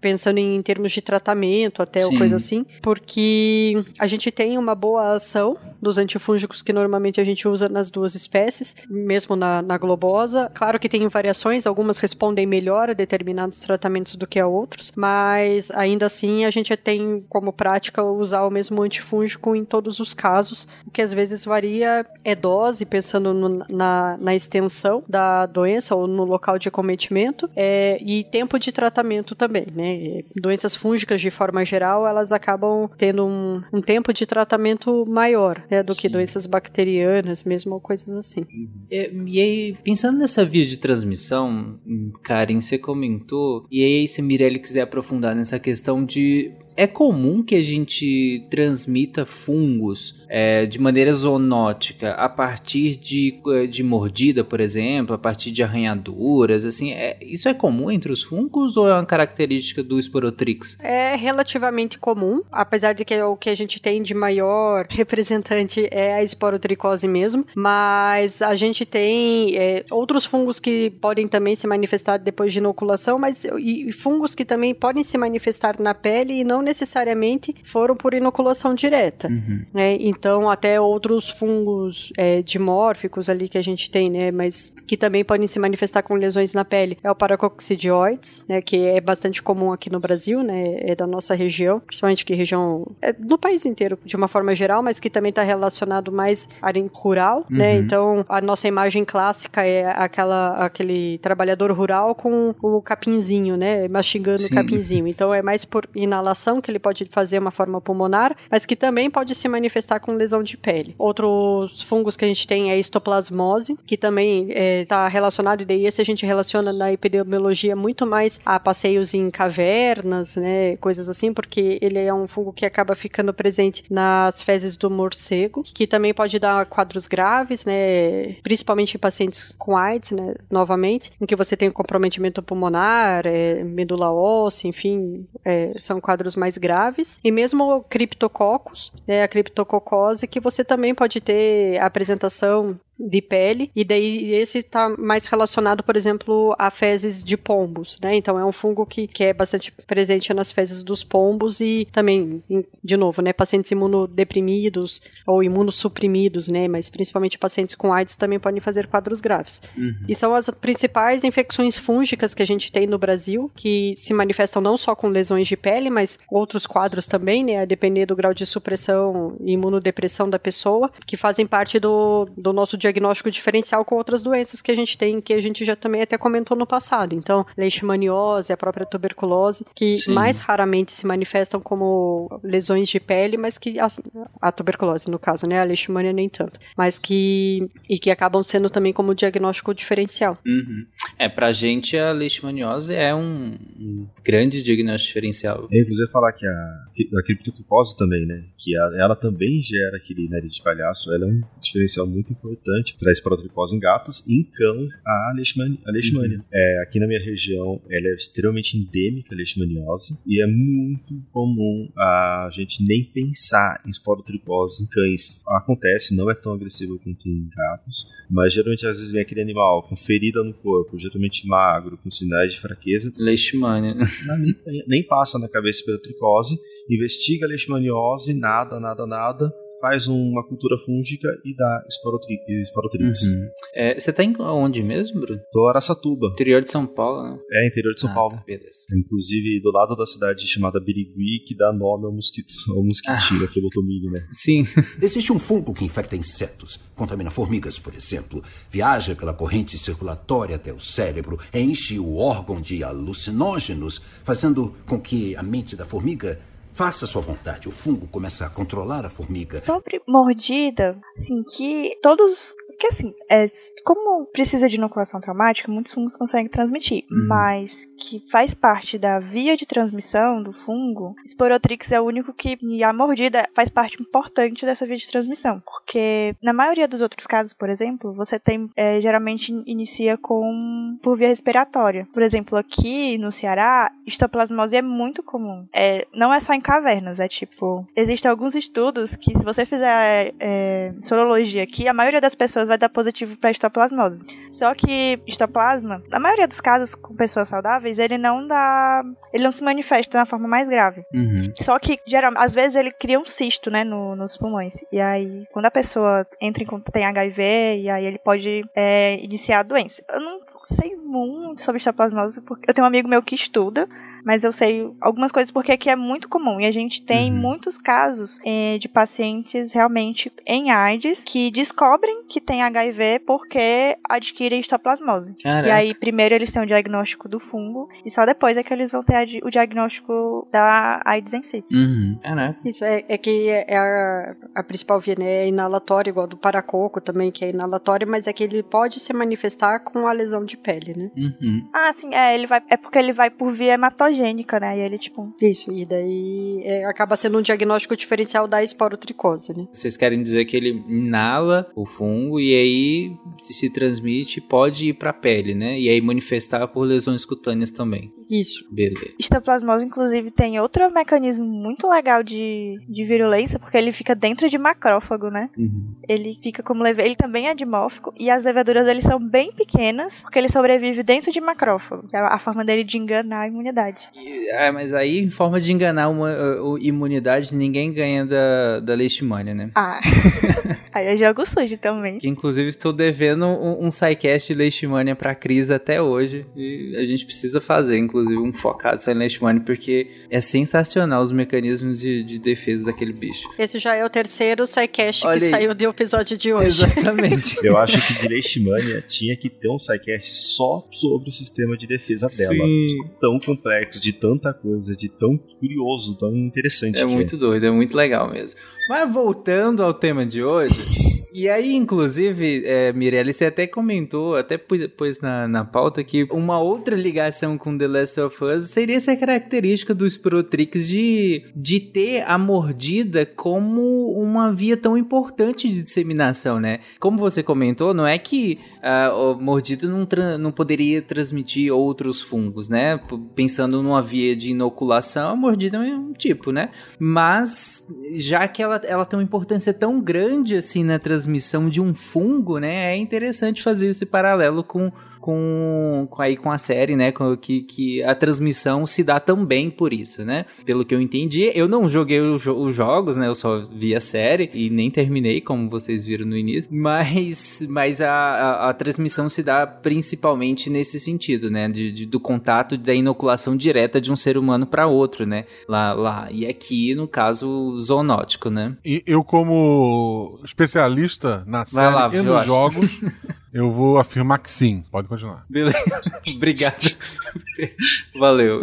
pensando em termos de tratamento, até ou coisa assim, porque a gente tem uma boa ação dos antifúngicos que normalmente a gente usa nas duas espécies, mesmo na, na globosa. Claro que tem variações, algumas respondem melhor a determinados tratamentos do que a outros, mas ainda assim a gente tem como prática usar o mesmo antifúngico em todos os casos, o que às vezes varia é dose, pensando no, na, na extensão da doença ou no local de acometimento é, e tempo de tratamento também, né? Doenças fúngicas de forma geral, elas acabam tendo um, um tempo de tratamento maior né, do Sim. que doenças bacterianas, mesmo coisas assim. É, e aí, pensando nessa via de transmissão, Karen, você comentou, e aí se Mirelle quiser aprofundar nessa questão de é comum que a gente transmita fungos é, de maneira zoonótica a partir de, é, de mordida, por exemplo, a partir de arranhaduras, assim, é, isso é comum entre os fungos ou é uma característica do Sporotrix? É relativamente comum, apesar de que o que a gente tem de maior representante é a esporotricose mesmo, mas a gente tem é, outros fungos que podem também se manifestar depois de inoculação, mas e, e fungos que também podem se manifestar na pele e não necessariamente foram por inoculação direta. Uhum. Né? Então, até outros fungos é, dimórficos ali que a gente tem, né? Mas que também podem se manifestar com lesões na pele. É o paracoccidioides, né? Que é bastante comum aqui no Brasil, né? É da nossa região, principalmente que região... É no país inteiro, de uma forma geral, mas que também está relacionado mais à área rural, né? Uhum. Então, a nossa imagem clássica é aquela, aquele trabalhador rural com o capinzinho, né? Mastigando Sim. o capinzinho. Então, é mais por inalação que ele pode fazer uma forma pulmonar, mas que também pode se manifestar com lesão de pele. Outros fungos que a gente tem é histoplasmose, que também está relacionado, e daí esse a gente relaciona na epidemiologia muito mais a passeios em cavernas, né? Coisas assim, porque ele é um fungo que acaba ficando presente nas fezes do morcego, que também pode dar quadros graves, né? Principalmente em pacientes com AIDS, né? Novamente, em que você tem comprometimento pulmonar, é, medula óssea, enfim, é, são quadros mais graves. E mesmo o criptococcus, né? A criptococose, que você também pode ter a apresentação de pele, e daí esse está mais relacionado, por exemplo, a fezes de pombos, né? Então é um fungo que, que é bastante presente nas fezes dos pombos e também, de novo, né, pacientes imunodeprimidos ou imunossuprimidos, né, mas principalmente pacientes com AIDS também podem fazer quadros graves. E são as principais infecções fúngicas que a gente tem no Brasil, que se manifestam não só com lesões de pele, mas outros quadros também, né, a depender do grau de supressão e imunodepressão da pessoa, que fazem parte do, do nosso diagnóstico diferencial com outras doenças que a gente tem, que a gente já também até comentou no passado. Então, leishmaniose, a própria tuberculose, que Sim. mais raramente se manifestam como lesões de pele, mas que assim, a tuberculose no caso, né, a leishmania nem tanto, mas que e que acabam sendo também como diagnóstico diferencial. Uhum. É, pra gente a leishmaniose é um, um grande diagnóstico diferencial. É, inclusive falar que a, a criptococose também, né? Que a- ela também gera aquele nariz de palhaço. Ela é um diferencial muito importante para a esporotricose em gatos e em cães a leishmania. A leishmania. É, aqui na minha região, ela é extremamente endêmica, a leishmaniose, e é muito comum a gente nem pensar em esporotricose em cães. Acontece, não é tão agressivo quanto em gatos, mas geralmente às vezes vem aquele animal com ferida no corpo, geralmente magro, com sinais de fraqueza, Leishmania. nem, nem passa na cabeça esporotricose, investiga a leishmaniose, nada, nada, nada, faz uma cultura fúngica e dá esporotri- esporotrites. Uhum. É, você tá em onde mesmo, Bruno? Tô Araçatuba, Interior de São Paulo, né? é interior de São Ah, Paulo. tá, beleza. Inclusive do lado da cidade chamada Birigui, que dá nome ao mosquito, ao mosquitinho, a phlebotomia, né? Sim. Existe um fungo que infecta insetos, contamina formigas, por exemplo, viaja pela corrente circulatória até o cérebro, enche o órgão de alucinógenos, fazendo com que a mente da formiga faça sua vontade. O fungo começa a controlar a formiga. Sobre mordida, assim, que todos. Que assim, é, como precisa de inoculação traumática, muitos fungos conseguem transmitir, Uhum. mas que faz parte da via de transmissão do fungo, Sporotrix é o único que. E a mordida faz parte importante dessa via de transmissão. Porque na maioria dos outros casos, por exemplo, você tem. é, geralmente inicia com. por via respiratória. Por exemplo, aqui no Ceará, histoplasmose é muito comum. É, não é só em cavernas, é tipo. Existem alguns estudos que, se você fizer é, sorologia aqui, a maioria das pessoas vai dar positivo para histoplasmose. Só que histoplasma, na maioria dos casos com pessoas saudáveis, ele não dá. Ele não se manifesta na forma mais grave. Uhum. Só que, geralmente, às vezes ele cria um cisto, né, no- nos pulmões. E aí, quando a pessoa entra em contato, tem HIV, e aí ele pode é, iniciar a doença. Eu não sei muito sobre histoplasmose, porque eu tenho um amigo meu que estuda, mas eu sei algumas coisas porque aqui é muito comum. E a gente tem Uhum. muitos casos é, de pacientes realmente em AIDS que descobrem que tem HIV porque adquirem histoplasmose. Caraca. E aí, primeiro eles têm o diagnóstico do fungo, e só depois é que eles vão ter o diagnóstico da AIDS em si. Uhum. Caraca. Isso, é, é que é a, a principal via, né, é inalatória, igual do paracoco também, que é inalatória, mas é que ele pode se manifestar com a lesão de pele, né? Uhum. Ah, sim, é, ele vai, é porque ele vai por via hematogênica, né? E ele, tipo. Isso, e daí é, acaba sendo um diagnóstico diferencial da esporotricose, né? Vocês querem dizer que ele inala o fungo e aí se, transmite, pode ir pra pele, né? E aí manifestar por lesões cutâneas também. Isso. Beleza. Histoplasmose, inclusive, tem outro mecanismo muito legal de, de virulência, porque ele fica dentro de macrófago, né? Uhum. Ele fica como leve... Ele também é dimórfico, e as leveduras dele são bem pequenas, porque ele sobrevive dentro de macrófago. É a forma dele de enganar a imunidade. É, mas aí, em forma de enganar uma uh, imunidade, ninguém ganha da, da leishmania, né? Ah, aí é jogo sujo também. Que, inclusive, estou devendo um, um sidecast de leishmania pra Cris até hoje. E a gente precisa fazer, inclusive, um focado só em leishmania, porque é sensacional os mecanismos de, de defesa daquele bicho. Esse já é o terceiro sidecast que aí. saiu do episódio de hoje. Exatamente. Eu acho que de leishmania tinha que ter um sidecast só sobre o sistema de defesa dela. Sim. Tão complexo, de tanta coisa, de tão curioso, tão interessante. É muito é. doido, é muito legal mesmo. Mas voltando ao tema de hoje, e aí, inclusive, é, você até comentou, até pôs na, na pauta, que uma outra ligação com The Last of Us seria essa característica do Sporotrix de, de ter a mordida como uma via tão importante de disseminação, né? Como você comentou, não é que uh, o mordido não, não poderia transmitir outros fungos, né? Pensando numa via de inoculação, a mordida é um tipo, né? Mas, já que ela, ela tem uma importância tão grande assim na transmissão de um fungo, né? É interessante fazer esse paralelo com com, com, aí com a série, né? Com, que, que a transmissão se dá também por isso, né? Pelo que eu entendi, eu não joguei os jogos, né? Eu só vi a série e nem terminei, como vocês viram no início. Mas, mas a, a, a transmissão se dá principalmente nesse sentido, né? De, de, do contato da inoculação direta de um ser humano para outro, né? Lá, lá. E aqui, no caso, zoonótico, né? E eu, como especialista na série lá, e nos jogos. Eu vou afirmar que sim. Pode continuar. Beleza. Obrigado. Valeu.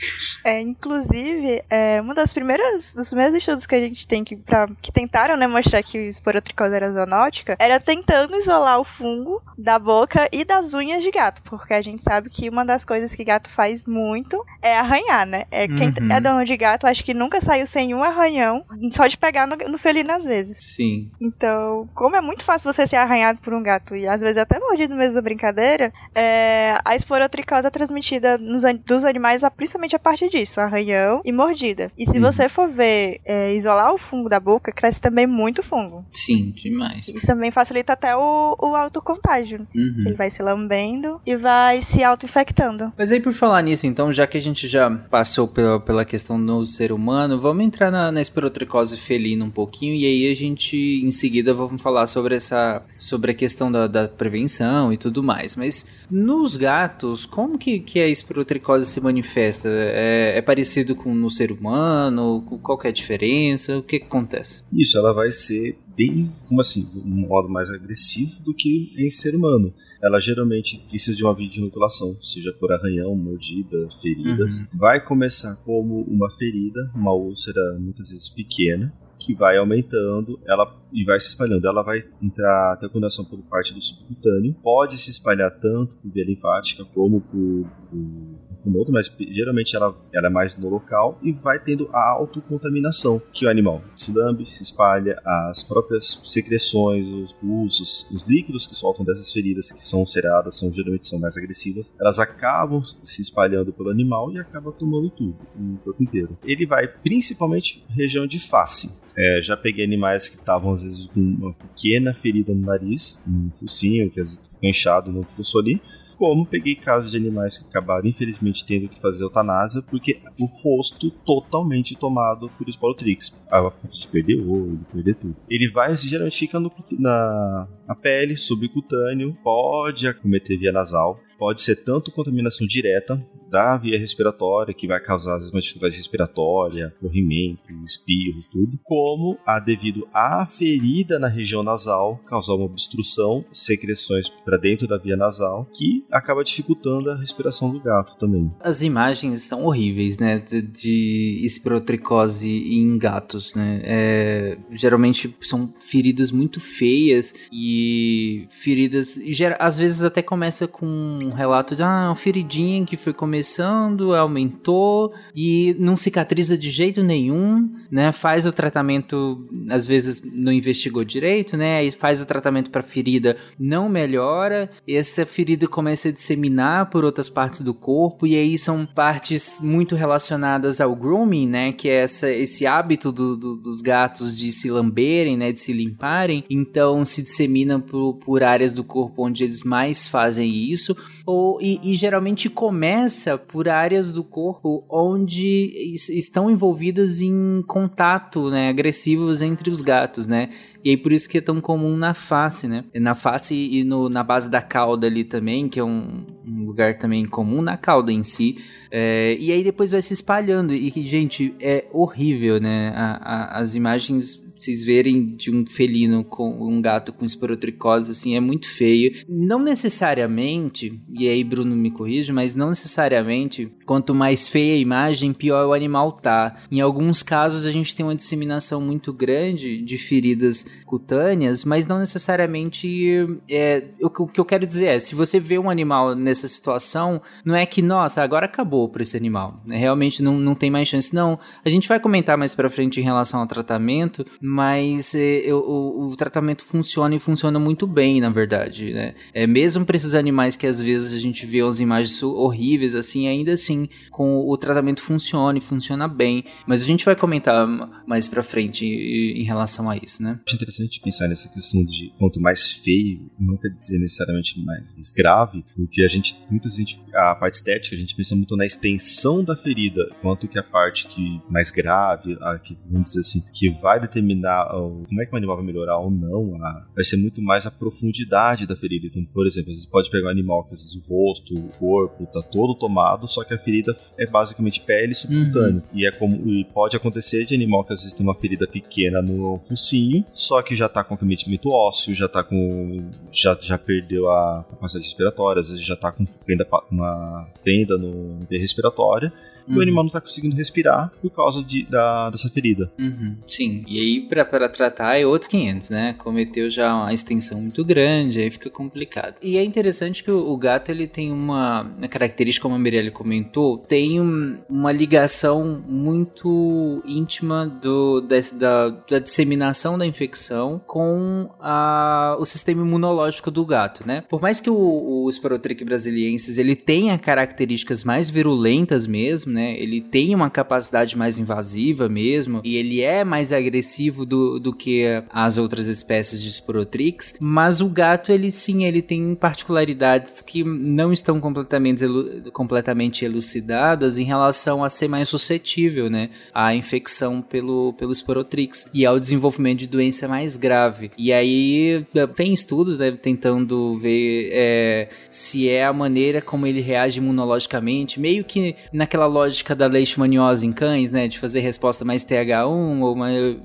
É, inclusive, é, uma das primeiras dos primeiros estudos que a gente tem que, pra, que tentaram né, mostrar que o esporotricose era zoonótica era tentando isolar o fungo da boca e das unhas de gato, porque a gente sabe que uma das coisas que gato faz muito é arranhar, né? É, quem uhum. é dono de gato acho que nunca saiu sem um arranhão, só de pegar no, no felino às vezes. Sim. Então, como é muito fácil você ser arranhado por um gato e às vezes até mordido mesmo da brincadeira, é, a esporotricose é transmitida nos, dos animais principalmente a partir disso, arranhão e mordida. E se uhum. você for ver, é, isolar o fungo da boca, cresce também muito fungo. Sim, demais. Isso também facilita até o, o autocontágio. Uhum. Ele vai se lambendo e vai se auto-infectando. Mas aí, por falar nisso, então, já que a gente já passou pela, pela questão do ser humano, vamos entrar na, na espirotricose felina um pouquinho e aí a gente, em seguida, vamos falar sobre essa sobre a questão da, da prevenção e tudo mais. Mas nos gatos, como que, que a espirotricose se manifesta? É, é parecido com no ser humano? Qual que é a diferença? O que, que acontece? Isso, ela vai ser bem, como assim, um modo mais agressivo do que em ser humano ela geralmente precisa de uma via de inoculação, seja por arranhão, mordida, feridas. Uhum. Vai começar como uma ferida, uma úlcera muitas vezes pequena, que vai aumentando, ela e vai se espalhando. Ela vai entrar até a condenação por parte do subcutâneo, pode se espalhar tanto por via linfática como por, por outro, mas geralmente ela, ela é mais no local e vai tendo a autocontaminação, que o animal se lambe, se espalha, as próprias secreções, os pulsos, os líquidos que soltam dessas feridas que são ceradas, são geralmente são mais agressivas, elas acabam se espalhando pelo animal e acaba tomando tudo, o corpo inteiro. Ele vai principalmente região de face, é, já peguei animais que estavam, às vezes, com uma pequena ferida no nariz, no focinho, que às vezes ficou inchado no fosso ali como peguei casos de animais que acabaram, infelizmente, tendo que fazer eutanásia porque o rosto totalmente tomado por Sporotrix, a ponto de perder o olho, perder tudo. Ele vai, geralmente fica no, na, na pele, subcutâneo, pode acometer via nasal, pode ser tanto contaminação direta da via respiratória, que vai causar às vezes respiratória, corrimento, espirros, tudo, como a devido à ferida na região nasal causar uma obstrução, secreções para dentro da via nasal, que acaba dificultando a respiração do gato também. As imagens são horríveis, né, de, de espirotricose em gatos, né? É, geralmente são feridas muito feias e feridas, às vezes até começa com um relato de ah, uma feridinha que foi comer começando, aumentou e não cicatriza de jeito nenhum, né? Faz o tratamento, às vezes não investigou direito, né? E faz o tratamento para ferida, não melhora, essa ferida começa a disseminar por outras partes do corpo e aí são partes muito relacionadas ao grooming, né? Que é essa, esse hábito do, do, dos gatos de se lamberem, né? De se limparem, então se dissemina por, por áreas do corpo onde eles mais fazem isso ou, e, e geralmente começa por áreas do corpo onde estão envolvidas em contato né, agressivos entre os gatos, né? E aí por isso que é tão comum na face, né? Na face e no, na base da cauda ali também, que é um, um lugar também comum na cauda em si. É, e aí depois vai se espalhando. E, gente, é horrível, né? A, a, as imagens vocês verem de um felino com um gato com esporotricose, assim, é muito feio. Não necessariamente, e aí Bruno me corrige, mas não necessariamente, quanto mais feia a imagem, pior o animal tá. Em alguns casos a gente tem uma disseminação muito grande de feridas cutâneas, mas não necessariamente é, o, que eu quero dizer é, se você vê um animal nessa situação, não é que, nossa, agora acabou para esse animal. Né? Realmente não, não tem mais chance. Não, a gente vai comentar mais pra frente em relação ao tratamento, mas é, o, o, tratamento funciona e funciona muito bem, na verdade, né? É, mesmo para esses animais que às vezes a gente vê umas imagens horríveis, assim, ainda assim, com o tratamento funciona e funciona bem. Mas a gente vai comentar mais pra frente em, relação a isso, né? Acho interessante pensar nessa questão de quanto mais feio, não quer dizer necessariamente mais grave, porque a gente, muitas gente, a parte estética, a gente pensa muito na extensão da ferida, quanto que a parte que mais grave, a que, vamos dizer assim, que vai determinar como é que o animal vai melhorar ou não, a, vai ser muito mais a profundidade da ferida. Então, por exemplo, você pode pegar um animal que às vezes o rosto, o corpo tá todo tomado, só que a ferida é basicamente pele subcutânea. Uhum. E é como e pode acontecer de animal que às vezes tem uma ferida pequena no focinho, só que já tá com comprometimento ósseo, já tá com já, já perdeu a capacidade respiratória, às vezes já tá com fenda, uma fenda no respiratória uhum. e o animal não tá conseguindo respirar por causa de, da, dessa ferida. Uhum. Sim, e aí para tratar é outros 500, né? Cometeu já uma extensão muito grande, aí fica complicado. E é interessante que o, o gato ele tem uma, uma, característica, como a Mirelle comentou, tem um, uma ligação muito íntima do, da, da disseminação da infecção com a, o sistema imunológico do gato, né? Por mais que o, o Sporotrich brasiliensis ele tenha características mais virulentas mesmo, né? Ele tem uma capacidade mais invasiva mesmo e ele é mais agressivo do, do que as outras espécies de Sporotrix, mas o gato ele sim, ele tem particularidades que não estão completamente, elu completamente elucidadas em relação a ser mais suscetível, né, à infecção pelo pelo Sporotrix e ao desenvolvimento de doença mais grave. E aí tem estudos, né, tentando ver é, se é a maneira como ele reage imunologicamente, meio que naquela lógica da leishmaniose em cães, né, de fazer resposta mais TH1 ou, mais,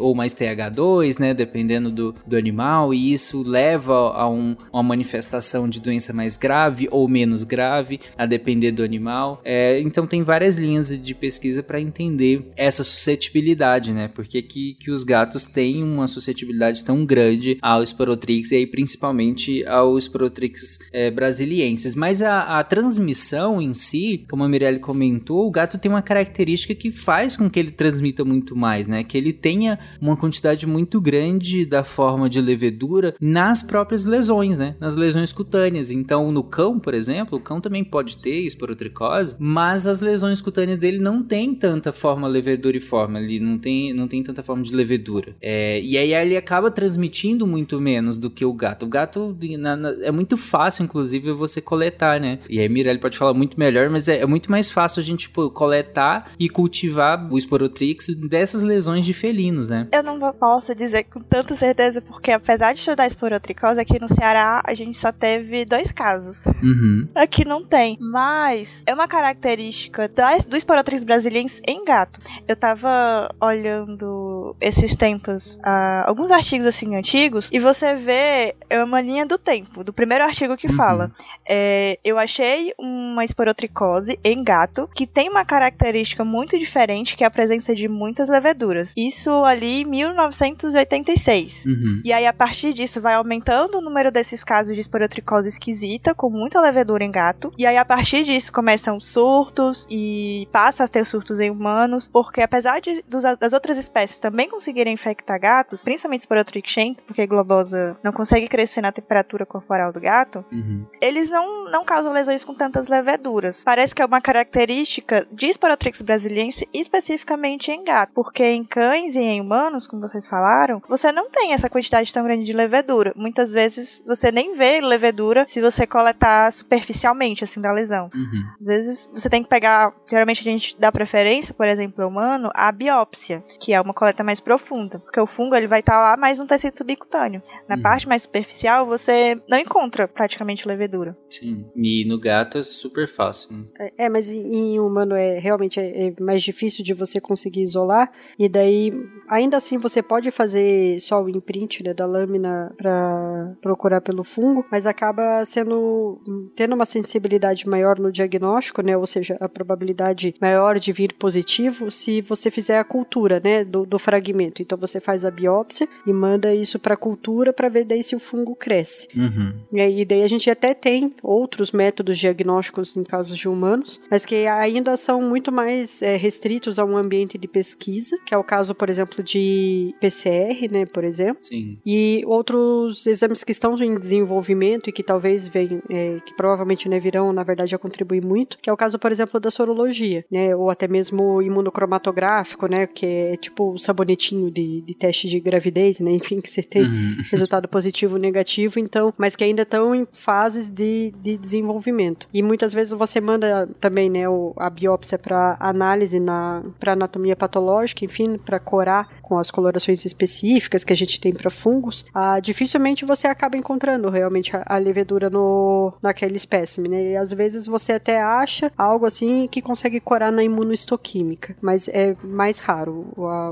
ou mais TH2, né, dependendo do, do animal, e isso leva a um, uma manifestação de doença mais grave ou menos grave, a depender do animal. É, então tem várias linhas de pesquisa para entender essa suscetibilidade, né, porque que, que os gatos têm uma suscetibilidade tão grande ao Sporotrix e aí principalmente ao Sporotrix é, brasiliensis. Mas a, a transmissão em si, como a Mirelle comentou, o gato tem uma característica que faz com que ele transmita muito mais, né? Que ele tenha uma quantidade muito grande da forma de levedura nas próprias lesões, né? Nas lesões cutâneas. Então, no cão, por exemplo, o cão também pode ter esporotricose, mas as lesões cutâneas dele não tem tanta forma leveduriforme, ele não tem, não tem tanta forma de levedura. É, e aí ele acaba transmitindo muito menos do que o gato. O gato na, na, é muito fácil, inclusive, você coletar, né? E aí Mirelle pode falar muito melhor, mas é, é muito mais fácil a gente tipo, coletar e cultivar o Sporotrix dessas lesões de felinos, né? Eu não posso dizer com tanta certeza, porque apesar de estudar esporotricose, aqui no Ceará a gente só teve dois casos. Uhum. Aqui não tem. Mas é uma característica das, do Sporotrix brasiliense em gato. Eu tava olhando esses tempos, uh, alguns artigos assim antigos, e você vê é uma linha do tempo, do primeiro artigo que uhum. fala. É, eu achei uma esporotricose em gato que tem uma característica muito diferente, que é a presença de muitas leveduras. Isso ali em 1986. Uhum. E aí, a partir disso, vai aumentando o número desses casos de esporotricose esquisita, com muita levedura em gato. E aí, a partir disso, começam surtos e passa a ter surtos em humanos, porque apesar de, das outras espécies também conseguirem infectar gatos, principalmente Sporotrichento, porque a globosa não consegue crescer na temperatura corporal do gato, uhum. eles não, não causam lesões com tantas leveduras. Parece que é uma característica de Sporotrix brasiliense especificamente em gato, porque em cães e em humanos, como vocês falaram, você não tem essa quantidade tão grande de levedura. Muitas vezes você nem vê levedura se você coletar superficialmente, assim, da lesão. Uhum. Às vezes você tem que pegar, geralmente a gente dá preferência, por exemplo, humano, a biópsia, que é uma coleta mais profunda, porque o fungo ele vai estar tá lá mais no tecido subcutâneo. Na uhum. parte mais superficial você não encontra praticamente levedura. Sim. E no gato é super fácil. Né? É, é, mas em humano é realmente é, é mais difícil de você conseguir isolar e daí ainda assim você pode fazer só o imprint né, da lâmina para procurar pelo fungo, mas acaba sendo tendo uma sensibilidade maior no diagnóstico, né? Ou seja, a probabilidade maior de vir positivo se você fizer a cultura, né, do, do fragmento. Então você faz a biópsia e manda isso para cultura para ver daí se o fungo cresce. Uhum. E aí daí a gente até tem outros métodos diagnósticos em casos de humanos, mas que ainda são muito mais é, restritos a um ambiente de pesquisa, que é o caso, por exemplo, de PCR, né, por exemplo. Sim. E outros exames que estão em desenvolvimento e que talvez venham, é, que provavelmente né, virão, na verdade, a contribuir muito, que é o caso, por exemplo, da sorologia, né, ou até mesmo imunocromatográfico, né, que é tipo o sabonetinho de, de teste de gravidez, né, enfim, que você tem uhum. resultado positivo ou negativo, então, mas que ainda estão em fases de, de desenvolvimento. E muitas vezes você manda também, né, o, a biópsia para análise na para anatomia patológica, enfim, para corar com as colorações específicas que a gente tem para fungos, ah, dificilmente você acaba encontrando realmente a, a levedura no naquele espécime, né? E às vezes você até acha algo assim que consegue corar na imunohistoquímica, mas é mais raro.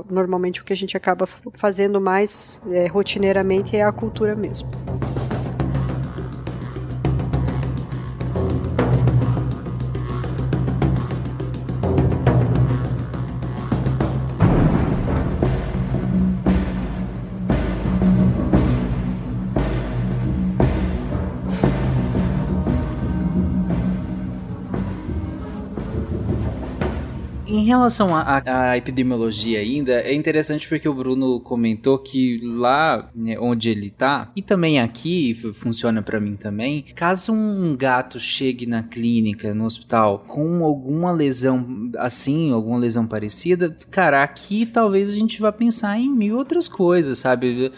Normalmente o que a gente acaba fazendo mais é, rotineiramente é a cultura mesmo. Em relação à epidemiologia ainda, é interessante porque o Bruno comentou que lá né, onde ele tá, e também aqui, funciona para mim também, caso um gato chegue na clínica, no hospital, com alguma lesão assim, alguma lesão parecida, cara, aqui talvez a gente vá pensar em mil outras coisas, sabe?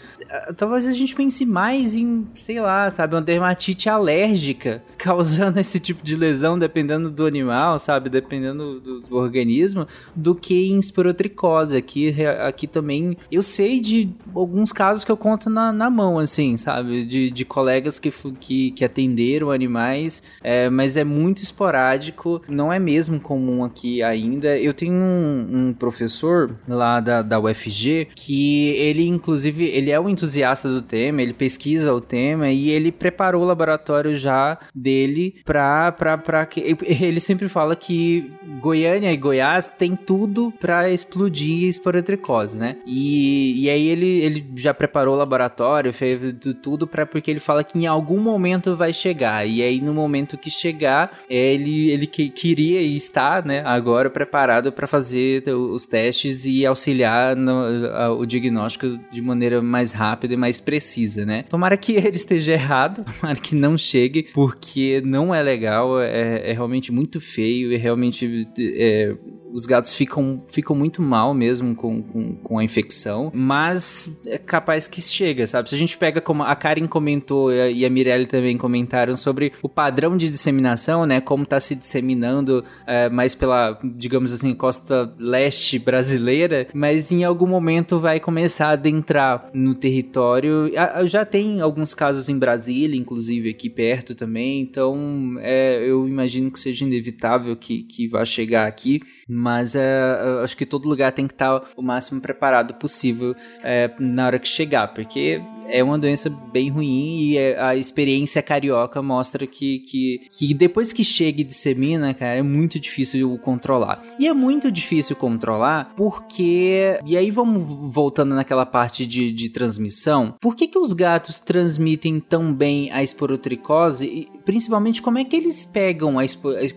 Talvez a gente pense mais em, sei lá, sabe, uma dermatite alérgica causando esse tipo de lesão, dependendo do animal, sabe? Dependendo do, do organismo organismo do que em esporotricose. Aqui, aqui também eu sei de alguns casos que eu conto na, na mão, assim, sabe? De, de colegas que, que, que atenderam animais, é, mas é muito esporádico, não é mesmo comum aqui ainda. Eu tenho um, um professor lá da, da UFG que ele, inclusive, ele é um entusiasta do tema, ele pesquisa o tema e ele preparou o laboratório já dele pra, pra, pra que. Ele sempre fala que Goiânia e Goiás tem tudo para explodir esporotricose, né? E, e aí ele, ele já preparou o laboratório, fez tudo para porque ele fala que em algum momento vai chegar. E aí no momento que chegar, ele, ele que, queria e está, né, agora preparado para fazer os testes e auxiliar no, o diagnóstico de maneira mais rápida e mais precisa, né? Tomara que ele esteja errado, tomara que não chegue, porque não é legal, é, é realmente muito feio e realmente é, os gatos ficam, ficam muito mal mesmo com, com, com, a infecção, mas é capaz que chega, sabe? Se a gente pega como a Karen comentou e a Mirelle também comentaram sobre o padrão de disseminação, né? Como tá se disseminando é, mais pela, digamos assim, costa leste brasileira, mas em algum momento vai começar a adentrar no território. Já tem alguns casos em Brasília, inclusive aqui perto também, então é, eu imagino que seja inevitável que, que vá chegar aqui. Mas é, acho que todo lugar tem que estar o máximo preparado possível é, na hora que chegar, porque é uma doença bem ruim e é, a experiência carioca mostra que, que, que depois que chega e dissemina, cara, é muito difícil controlar. E é muito difícil controlar porque. E aí vamos voltando naquela parte de, de transmissão. Por que, que os gatos transmitem tão bem a esporotricose? E, principalmente, como é que eles pegam a, a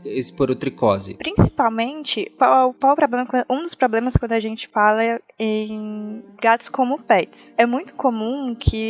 esporotricose? Principalmente, qual, qual problema? Um dos problemas quando a gente fala em gatos como pets. É muito comum que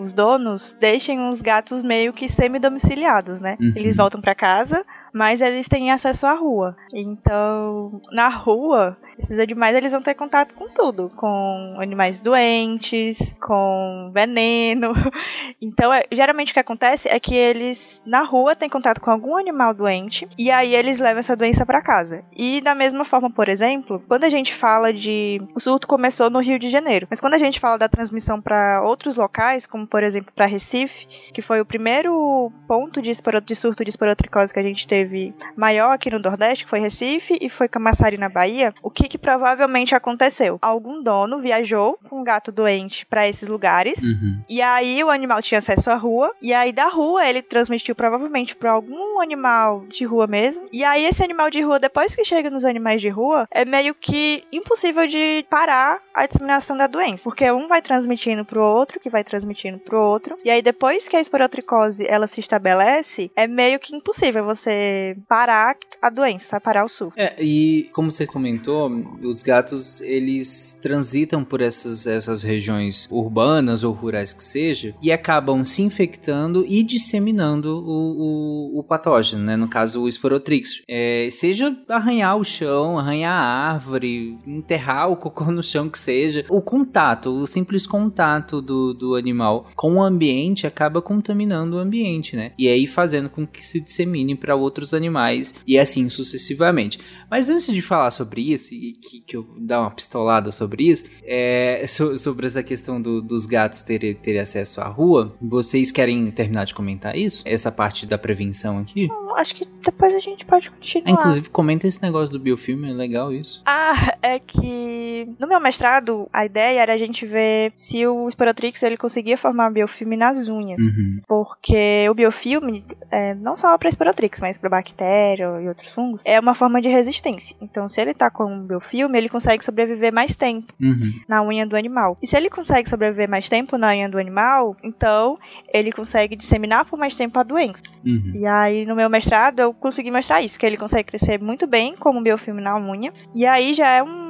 os donos deixem os gatos meio que semi-domiciliados, né? Uhum. Eles voltam para casa, mas eles têm acesso à rua. Então, na rua, esses animais eles vão ter contato com tudo, com animais doentes, com veneno. Então, é, geralmente o que acontece é que eles na rua têm contato com algum animal doente e aí eles levam essa doença para casa. E da mesma forma, por exemplo, quando a gente fala de o surto começou no Rio de Janeiro, mas quando a gente fala da transmissão para outros locais, como por exemplo para Recife, que foi o primeiro ponto de, de surto de esporotricose que a gente teve maior aqui no Nordeste, que foi Recife e foi Camaçari na Bahia, o que que provavelmente aconteceu? Algum dono viajou com um gato doente para esses lugares uhum. e aí o animal tinha acesso à rua e aí da rua ele transmitiu provavelmente para algum animal de rua mesmo. E aí esse animal de rua depois que chega nos animais de rua é meio que impossível de parar a disseminação da doença, porque um vai transmitindo pro outro, que vai transmitindo pro outro. E aí depois que a esporotricose ela se estabelece, é meio que impossível você parar a doença, parar o surto. É, e como você comentou, os gatos eles transitam por essas, essas regiões urbanas ou rurais que seja e acabam se infectando e disseminando o, o, o patógeno, né? No caso, o esporotrix. É, seja arranhar o chão, arranhar a árvore, enterrar o cocô no chão que seja, o contato, o simples contato do, do animal com o ambiente acaba contaminando o ambiente, né? E aí fazendo com que se dissemine para outros animais e assim sucessivamente. Mas antes de falar sobre isso, que, que eu dar uma pistolada sobre isso, é, so, sobre essa questão do, dos gatos terem ter acesso à rua, vocês querem terminar de comentar isso? Essa parte da prevenção aqui? acho que depois a gente pode continuar. É, inclusive, comenta esse negócio do biofilme, é legal isso. Ah, é que no meu mestrado, a ideia era a gente ver se o Sporotrix ele conseguia formar biofilme nas unhas. Uhum. Porque o biofilme, é, não só para Sporotrix, mas para bactéria e outros fungos, é uma forma de resistência. Então, se ele tá com um biofilme, ele consegue sobreviver mais tempo uhum. na unha do animal. E se ele consegue sobreviver mais tempo na unha do animal, então ele consegue disseminar por mais tempo a doença. Uhum. E aí, no meu mestrado, eu consegui mostrar isso, que ele consegue crescer muito bem como biofilme na unha. E aí já é um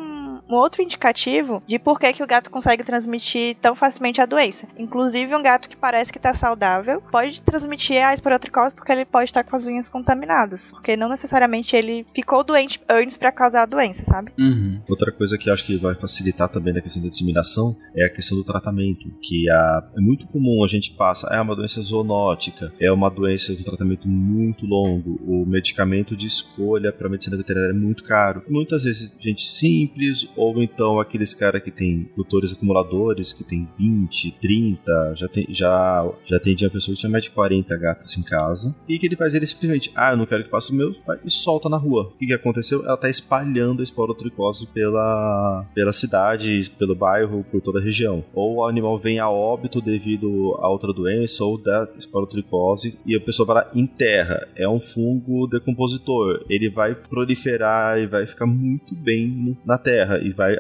um outro indicativo de por que, que o gato consegue transmitir tão facilmente a doença. Inclusive, um gato que parece que está saudável pode transmitir a esporotricose porque ele pode estar com as unhas contaminadas. Porque não necessariamente ele ficou doente antes para causar a doença, sabe? Uhum. Outra coisa que acho que vai facilitar também na questão da disseminação é a questão do tratamento. Que a, é muito comum a gente passa, é uma doença zoonótica, é uma doença de um tratamento muito longo, o medicamento de escolha para medicina veterinária é muito caro. Muitas vezes, gente simples ou então aqueles caras que tem doutores acumuladores, que tem 20, 30, já, tem, já, já atendia pessoa que tinha mais de 40 gatos em casa. E que ele faz? Ele simplesmente, ah, eu não quero que passe o meu, e solta na rua. O que, que aconteceu? Ela tá espalhando a esporotricose pela, pela cidade, pelo bairro, por toda a região. Ou o animal vem a óbito devido a outra doença, ou da esporotricose, e a pessoa vai lá enterra. É um fungo decompositor. Ele vai proliferar e vai ficar muito bem na terra e vai,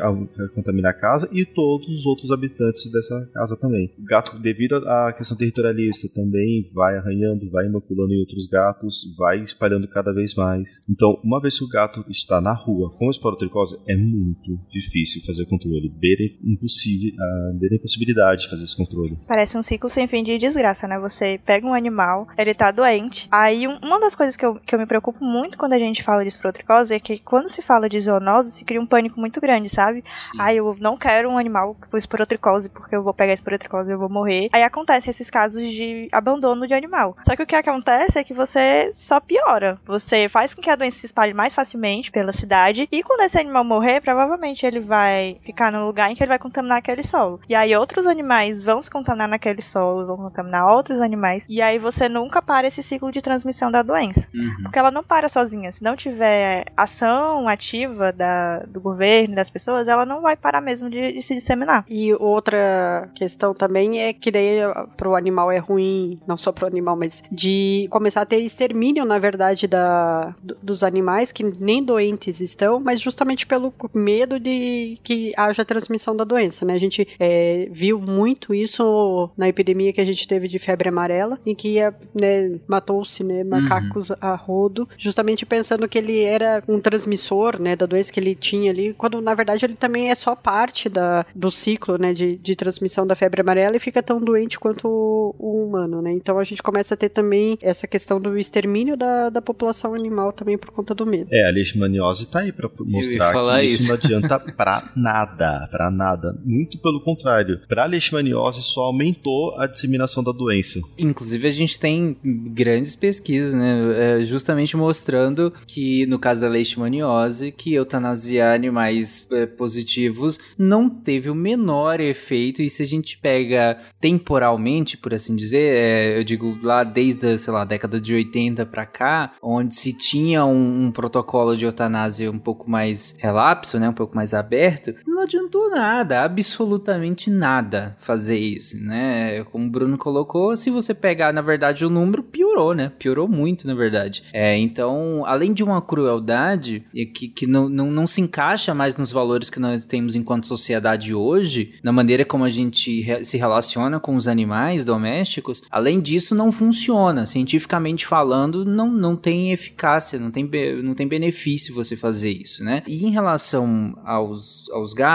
contaminar a casa e todos os outros habitantes dessa casa também. O gato, devido à questão territorialista, também vai arranhando, vai inoculando em outros gatos, vai espalhando cada vez mais. Então, uma vez que o gato está na rua com esporotricose, é muito difícil fazer controle. Beira impossível, a beira impossibilidade de fazer esse controle. Parece um ciclo sem fim de desgraça, né? Você pega um animal, ele tá doente. Aí, uma das coisas que eu, que eu me preocupo muito quando a gente fala de esporotricose é que quando se fala de zoonose, se cria um pânico muito grande grande, sabe? Sim. Aí eu não quero um animal com esporotricose porque eu vou pegar esporotricose e eu vou morrer. Aí acontece esses casos de abandono de animal. Só que o que acontece é que você só piora. Você faz com que a doença se espalhe mais facilmente pela cidade e quando esse animal morrer, provavelmente ele vai ficar no lugar em que ele vai contaminar aquele solo. E aí outros animais vão se contaminar naquele solo, vão contaminar outros animais. E aí você nunca para esse ciclo de transmissão da doença. Uhum. Porque ela não para sozinha. Se não tiver ação ativa da, do governo, da as pessoas, ela não vai parar mesmo de, de se disseminar. E outra questão também é que daí pro animal é ruim, não só pro animal, mas de começar a ter extermínio, na verdade, da, dos animais que nem doentes estão, mas justamente pelo medo de que haja transmissão da doença, né? A gente é, viu muito isso na epidemia que a gente teve de febre amarela, em que né, matou-se né, macacos uhum. a rodo, justamente pensando que ele era um transmissor né, da doença que ele tinha ali, quando na verdade ele também é só parte da, do ciclo né, de, de transmissão da febre amarela e fica tão doente quanto o, o humano, né? Então a gente começa a ter também essa questão do extermínio da, da população animal também por conta do medo. É, a leishmaniose tá aí para mostrar que isso, isso não adianta pra nada, pra nada. Muito pelo contrário. Pra leishmaniose só aumentou a disseminação da doença. Inclusive a gente tem grandes pesquisas, né, é, justamente mostrando que no caso da leishmaniose, que eutanasiar animais é, positivos não teve o menor efeito. E se a gente pega temporalmente, por assim dizer, é, eu digo lá desde, sei lá, a década de 80 para cá, onde se tinha um, um, protocolo de eutanásia um pouco mais relapso, né, um pouco mais aberto, não adiantou nada, absolutamente nada fazer isso, né? Como o Bruno colocou, se você pegar, na verdade, o número, piorou, né? Piorou muito, na verdade. É, então, além de uma crueldade que, que não, não, não se encaixa mais nos valores que nós temos enquanto sociedade hoje, na maneira como a gente se relaciona com os animais domésticos, além disso, não funciona. Cientificamente falando, não, não tem eficácia, não tem, não tem benefício você fazer isso, né? E em relação aos, aos gatos,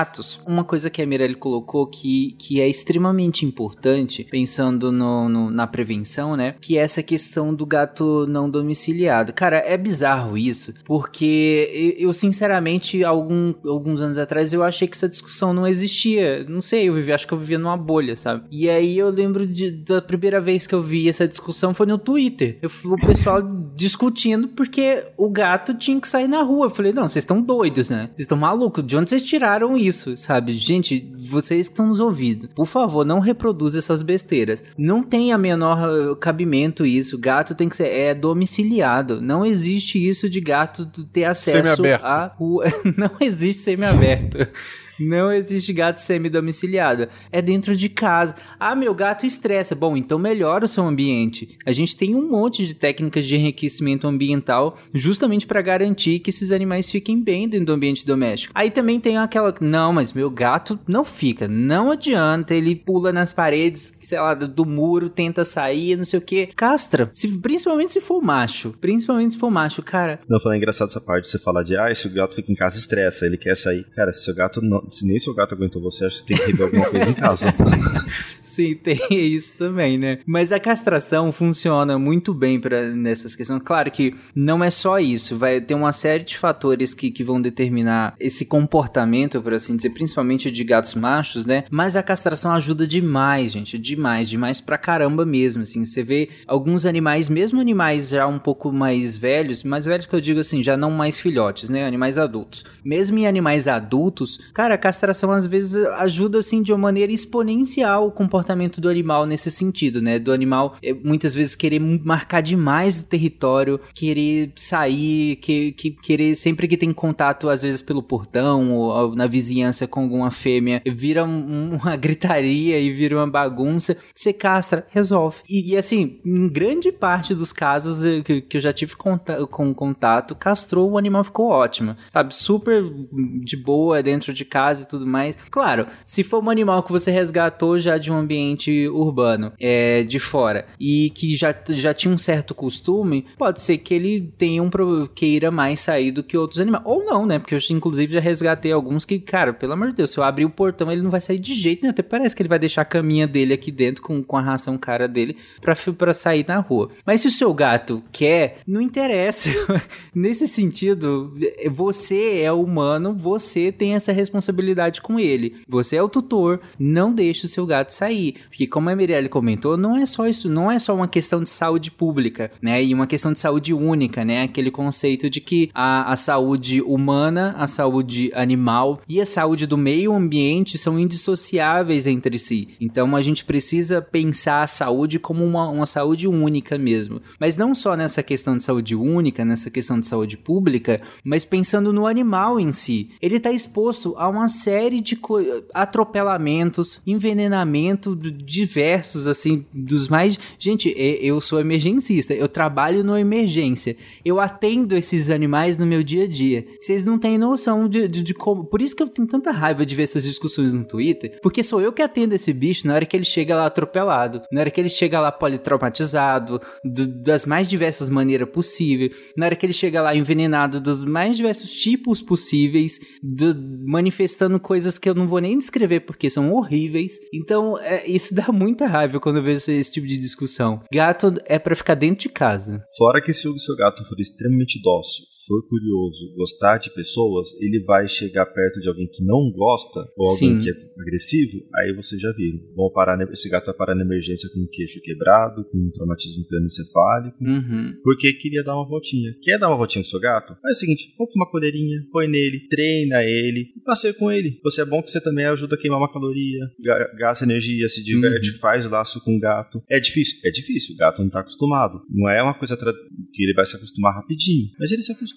uma coisa que a Mirelle colocou que, que é extremamente importante, pensando no, no, na prevenção, né? Que é essa questão do gato não domiciliado. Cara, é bizarro isso, porque eu, sinceramente, algum, alguns anos atrás, eu achei que essa discussão não existia. Não sei, eu vivi, acho que eu vivia numa bolha, sabe? E aí eu lembro de, da primeira vez que eu vi essa discussão foi no Twitter. Eu, o pessoal discutindo porque o gato tinha que sair na rua. Eu falei, não, vocês estão doidos, né? Vocês estão malucos. De onde vocês tiraram isso, sabe? Gente, vocês que estão nos ouvindo, por favor, não reproduza essas besteiras. Não tem a menor uh, cabimento isso. Gato tem que ser é domiciliado. Não existe isso de gato ter acesso à rua. Não existe semi-aberto. Não existe gato semi-domiciliado. É dentro de casa. Ah, meu gato estressa. Bom, então melhora o seu ambiente. A gente tem um monte de técnicas de enriquecimento ambiental justamente para garantir que esses animais fiquem bem dentro do ambiente doméstico. Aí também tem aquela. Não, mas meu gato não fica. Não adianta. Ele pula nas paredes, sei lá, do muro, tenta sair, não sei o que. Castra. Se, principalmente se for macho. Principalmente se for macho, cara. Não, falando engraçado essa parte de você falar de, ah, se o gato fica em casa, estressa, ele quer sair. Cara, se o gato não, se nem seu gato aguentou você, acho que tem que rever alguma coisa em casa. Sim, tem isso também, né? Mas a castração funciona muito bem para nessas questões. Claro que não é só isso, vai ter uma série de fatores que, que vão determinar esse comportamento, por assim dizer, principalmente de gatos machos, né? Mas a castração ajuda demais, gente, demais, demais pra caramba mesmo, assim. Você vê alguns animais, mesmo animais já um pouco mais velhos, mais velhos que eu digo assim, já não mais filhotes, né? Animais adultos. Mesmo em animais adultos, cara, castração às vezes ajuda assim de uma maneira exponencial o comportamento do animal nesse sentido, né? Do animal é, muitas vezes querer marcar demais o território, querer sair, que, que, querer sempre que tem contato, às vezes pelo portão ou, ou na vizinhança com alguma fêmea, vira um, uma gritaria e vira uma bagunça. Você castra, resolve. E, e assim, em grande parte dos casos que, que eu já tive com contato, castrou, o animal ficou ótimo, sabe? Super de boa dentro de casa casa e tudo mais. Claro, se for um animal que você resgatou já de um ambiente urbano, é, de fora, e que já, já tinha um certo costume, pode ser que ele tenha um queira mais sair do que outros animais. Ou não, né? Porque eu inclusive já resgatei alguns que, cara, pelo amor de Deus, se eu abrir o portão, ele não vai sair de jeito nenhum. Até parece que ele vai deixar a caminha dele aqui dentro com, com a ração cara dele pra, pra sair na rua. Mas se o seu gato quer, não interessa. Nesse sentido, você é humano, você tem essa responsabilidade responsabilidade com ele. Você é o tutor, não deixe o seu gato sair. Porque como a Mirelle comentou, não é só isso, não é só uma questão de saúde pública, né? E uma questão de saúde única, né? Aquele conceito de que a, a saúde humana, a saúde animal e a saúde do meio ambiente são indissociáveis entre si. Então a gente precisa pensar a saúde como uma, uma saúde única mesmo. Mas não só nessa questão de saúde única, nessa questão de saúde pública, mas pensando no animal em si. Ele está exposto a uma série de atropelamentos, envenenamento diversos, assim, dos mais. Gente, eu sou emergencista, eu trabalho no emergência, eu atendo esses animais no meu dia a dia. Vocês não têm noção de, de, de como. Por isso que eu tenho tanta raiva de ver essas discussões no Twitter, porque sou eu que atendo esse bicho na hora que ele chega lá atropelado, na hora que ele chega lá politraumatizado, do, das mais diversas maneiras possíveis, na hora que ele chega lá envenenado dos mais diversos tipos possíveis, do, manifestando coisas que eu não vou nem descrever porque são horríveis. Então, é, isso dá muita raiva quando eu vejo esse tipo de discussão. Gato é para ficar dentro de casa. Fora que se o seu gato for extremamente dócil, for curioso, gostar de pessoas, ele vai chegar perto de alguém que não gosta, ou alguém Sim. que é agressivo, aí você já viu. Vão parar, esse gato vai parar na emergência com o queixo quebrado, com um traumatismo crânioencefálico, uhum. porque queria dar uma voltinha. Quer dar uma voltinha com seu gato? Faz o seguinte, compra uma coleirinha, põe nele, treina ele, e passeia com ele. Você é bom que você também ajuda a queimar uma caloria, gasta energia, se diverte, uhum. faz o laço com o gato. É difícil? É difícil, o gato não está acostumado. Não é uma coisa que ele vai se acostumar rapidinho, mas ele se acostuma.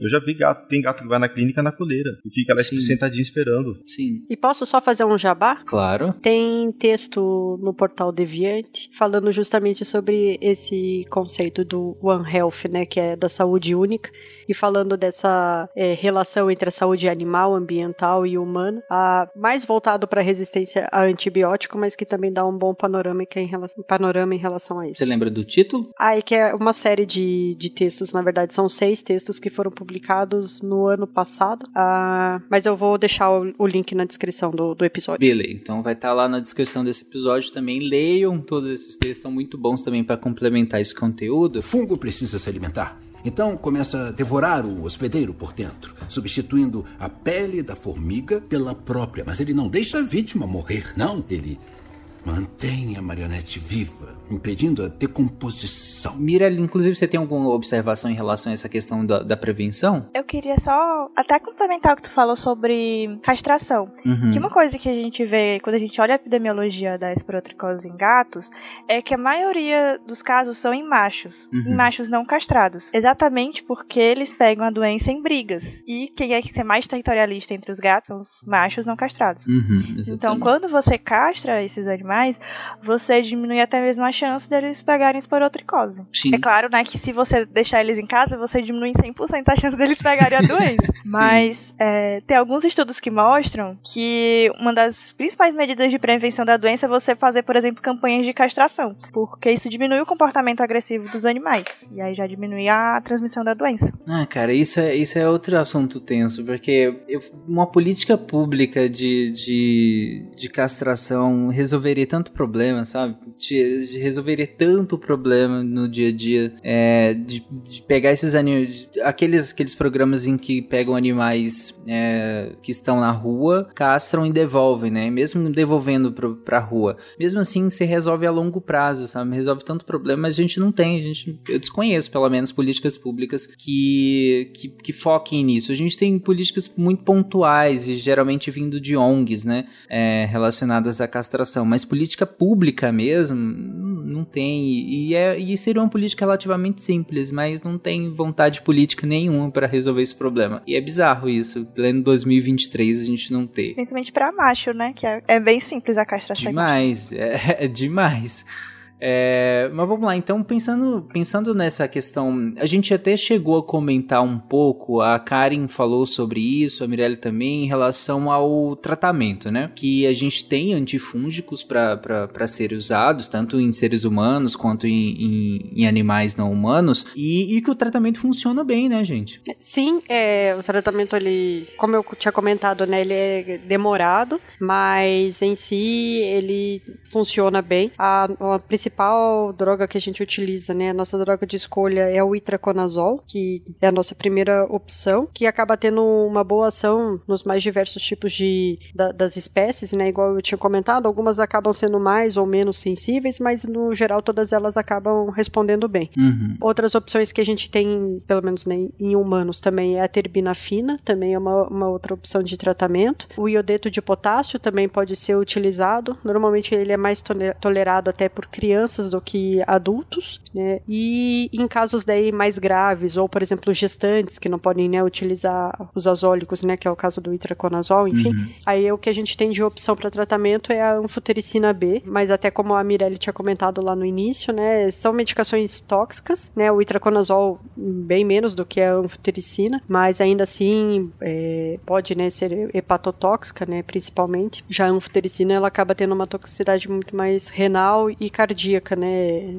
Eu já vi gato, tem gato que vai na clínica na coleira e fica lá Sim. sentadinho esperando. Sim. E posso só fazer um jabá? Claro. Tem texto no portal Deviante falando justamente sobre esse conceito do One Health, né, que é da saúde única e falando dessa é, relação entre a saúde animal, ambiental e humana, a, mais voltado para resistência a antibiótico, mas que também dá um bom panorâmica em relação, panorama em relação a isso. Você lembra do título? Ah, é que é uma série de, de textos, na verdade, são seis textos que foram publicados no ano passado, ah, mas eu vou deixar o, o link na descrição do, do episódio. Beleza, então vai estar tá lá na descrição desse episódio também. Leiam todos esses textos, são muito bons também para complementar esse conteúdo. O fungo precisa se alimentar. Então começa a devorar o hospedeiro por dentro, substituindo a pele da formiga pela própria. Mas ele não deixa a vítima morrer, não. Ele Mantenha a marionete viva, impedindo a decomposição. Mirelle, inclusive, você tem alguma observação em relação a essa questão da, da prevenção? Eu queria só até complementar o que tu falou sobre castração. Uhum. Que uma coisa que a gente vê quando a gente olha a epidemiologia da esporotricose em gatos é que a maioria dos casos são em machos, uhum. em machos não castrados. Exatamente porque eles pegam a doença em brigas. E quem é que é mais territorialista entre os gatos são os machos não castrados. Uhum, então, quando você castra esses animais, mais, você diminui até mesmo a chance deles pegarem esporotricose. Sim. É claro, né, que se você deixar eles em casa, você diminui em 100% a chance deles pegarem a doença. Mas é, tem alguns estudos que mostram que uma das principais medidas de prevenção da doença é você fazer, por exemplo, campanhas de castração, porque isso diminui o comportamento agressivo dos animais e aí já diminui a transmissão da doença. Ah, cara, isso é, isso é outro assunto tenso, porque uma política pública de, de, de castração resolveria tanto problema, sabe? Te, resolveria tanto problema no dia a dia. É, de, de, pegar esses animais. Aqueles, aqueles programas em que pegam animais é, que estão na rua, castram e devolvem, né? Mesmo devolvendo pro, pra rua. Mesmo assim, se resolve a longo prazo, sabe? Resolve tanto problema, mas a gente não tem. A gente, eu desconheço, pelo menos, políticas públicas que, que, que foquem nisso. A gente tem políticas muito pontuais e geralmente vindo de ONGs, né? É, relacionadas à castração. Mas política pública mesmo, não tem. E, é, e seria uma política relativamente simples, mas não tem vontade política nenhuma para resolver esse problema. E é bizarro isso, pleno 2023 a gente não ter. Principalmente para macho, né? Que é, é, bem simples a castração. Demais, é, é demais. É, mas vamos lá, então pensando, pensando nessa questão, a gente até chegou a comentar um pouco, a Karen falou sobre isso, a Mirelle também, em relação ao tratamento, né? Que a gente tem antifúngicos para serem usados, tanto em seres humanos quanto em, em, em animais não humanos, e, e, que o tratamento funciona bem, né, gente? Sim, é, o tratamento, ele, como eu tinha comentado, né, ele é demorado, mas em si ele funciona bem. A, a principal principal droga que a gente utiliza, né? A nossa droga de escolha é o itraconazol, que é a nossa primeira opção, que acaba tendo uma boa ação nos mais diversos tipos de, da, das espécies, né? Igual eu tinha comentado, algumas acabam sendo mais ou menos sensíveis, mas no geral todas elas acabam respondendo bem. Uhum. Outras opções que a gente tem, pelo menos né, em humanos, também é a terbinafina, também é uma, uma outra opção de tratamento. O iodeto de potássio também pode ser utilizado. Normalmente ele é mais tolerado até por crianças do que adultos, né? E em casos daí mais graves, ou por exemplo gestantes que não podem né, utilizar os azólicos, né, que é o caso do itraconazol, enfim, uhum. aí o que a gente tem de opção para tratamento é a anfotericina B, mas até como a Mirelle tinha comentado lá no início, né, são medicações tóxicas, né, o itraconazol bem menos do que a anfotericina, mas ainda assim é, pode, né, ser hepatotóxica, né, principalmente. Já a anfotericina ela acaba tendo uma toxicidade muito mais renal e cardíaca, né,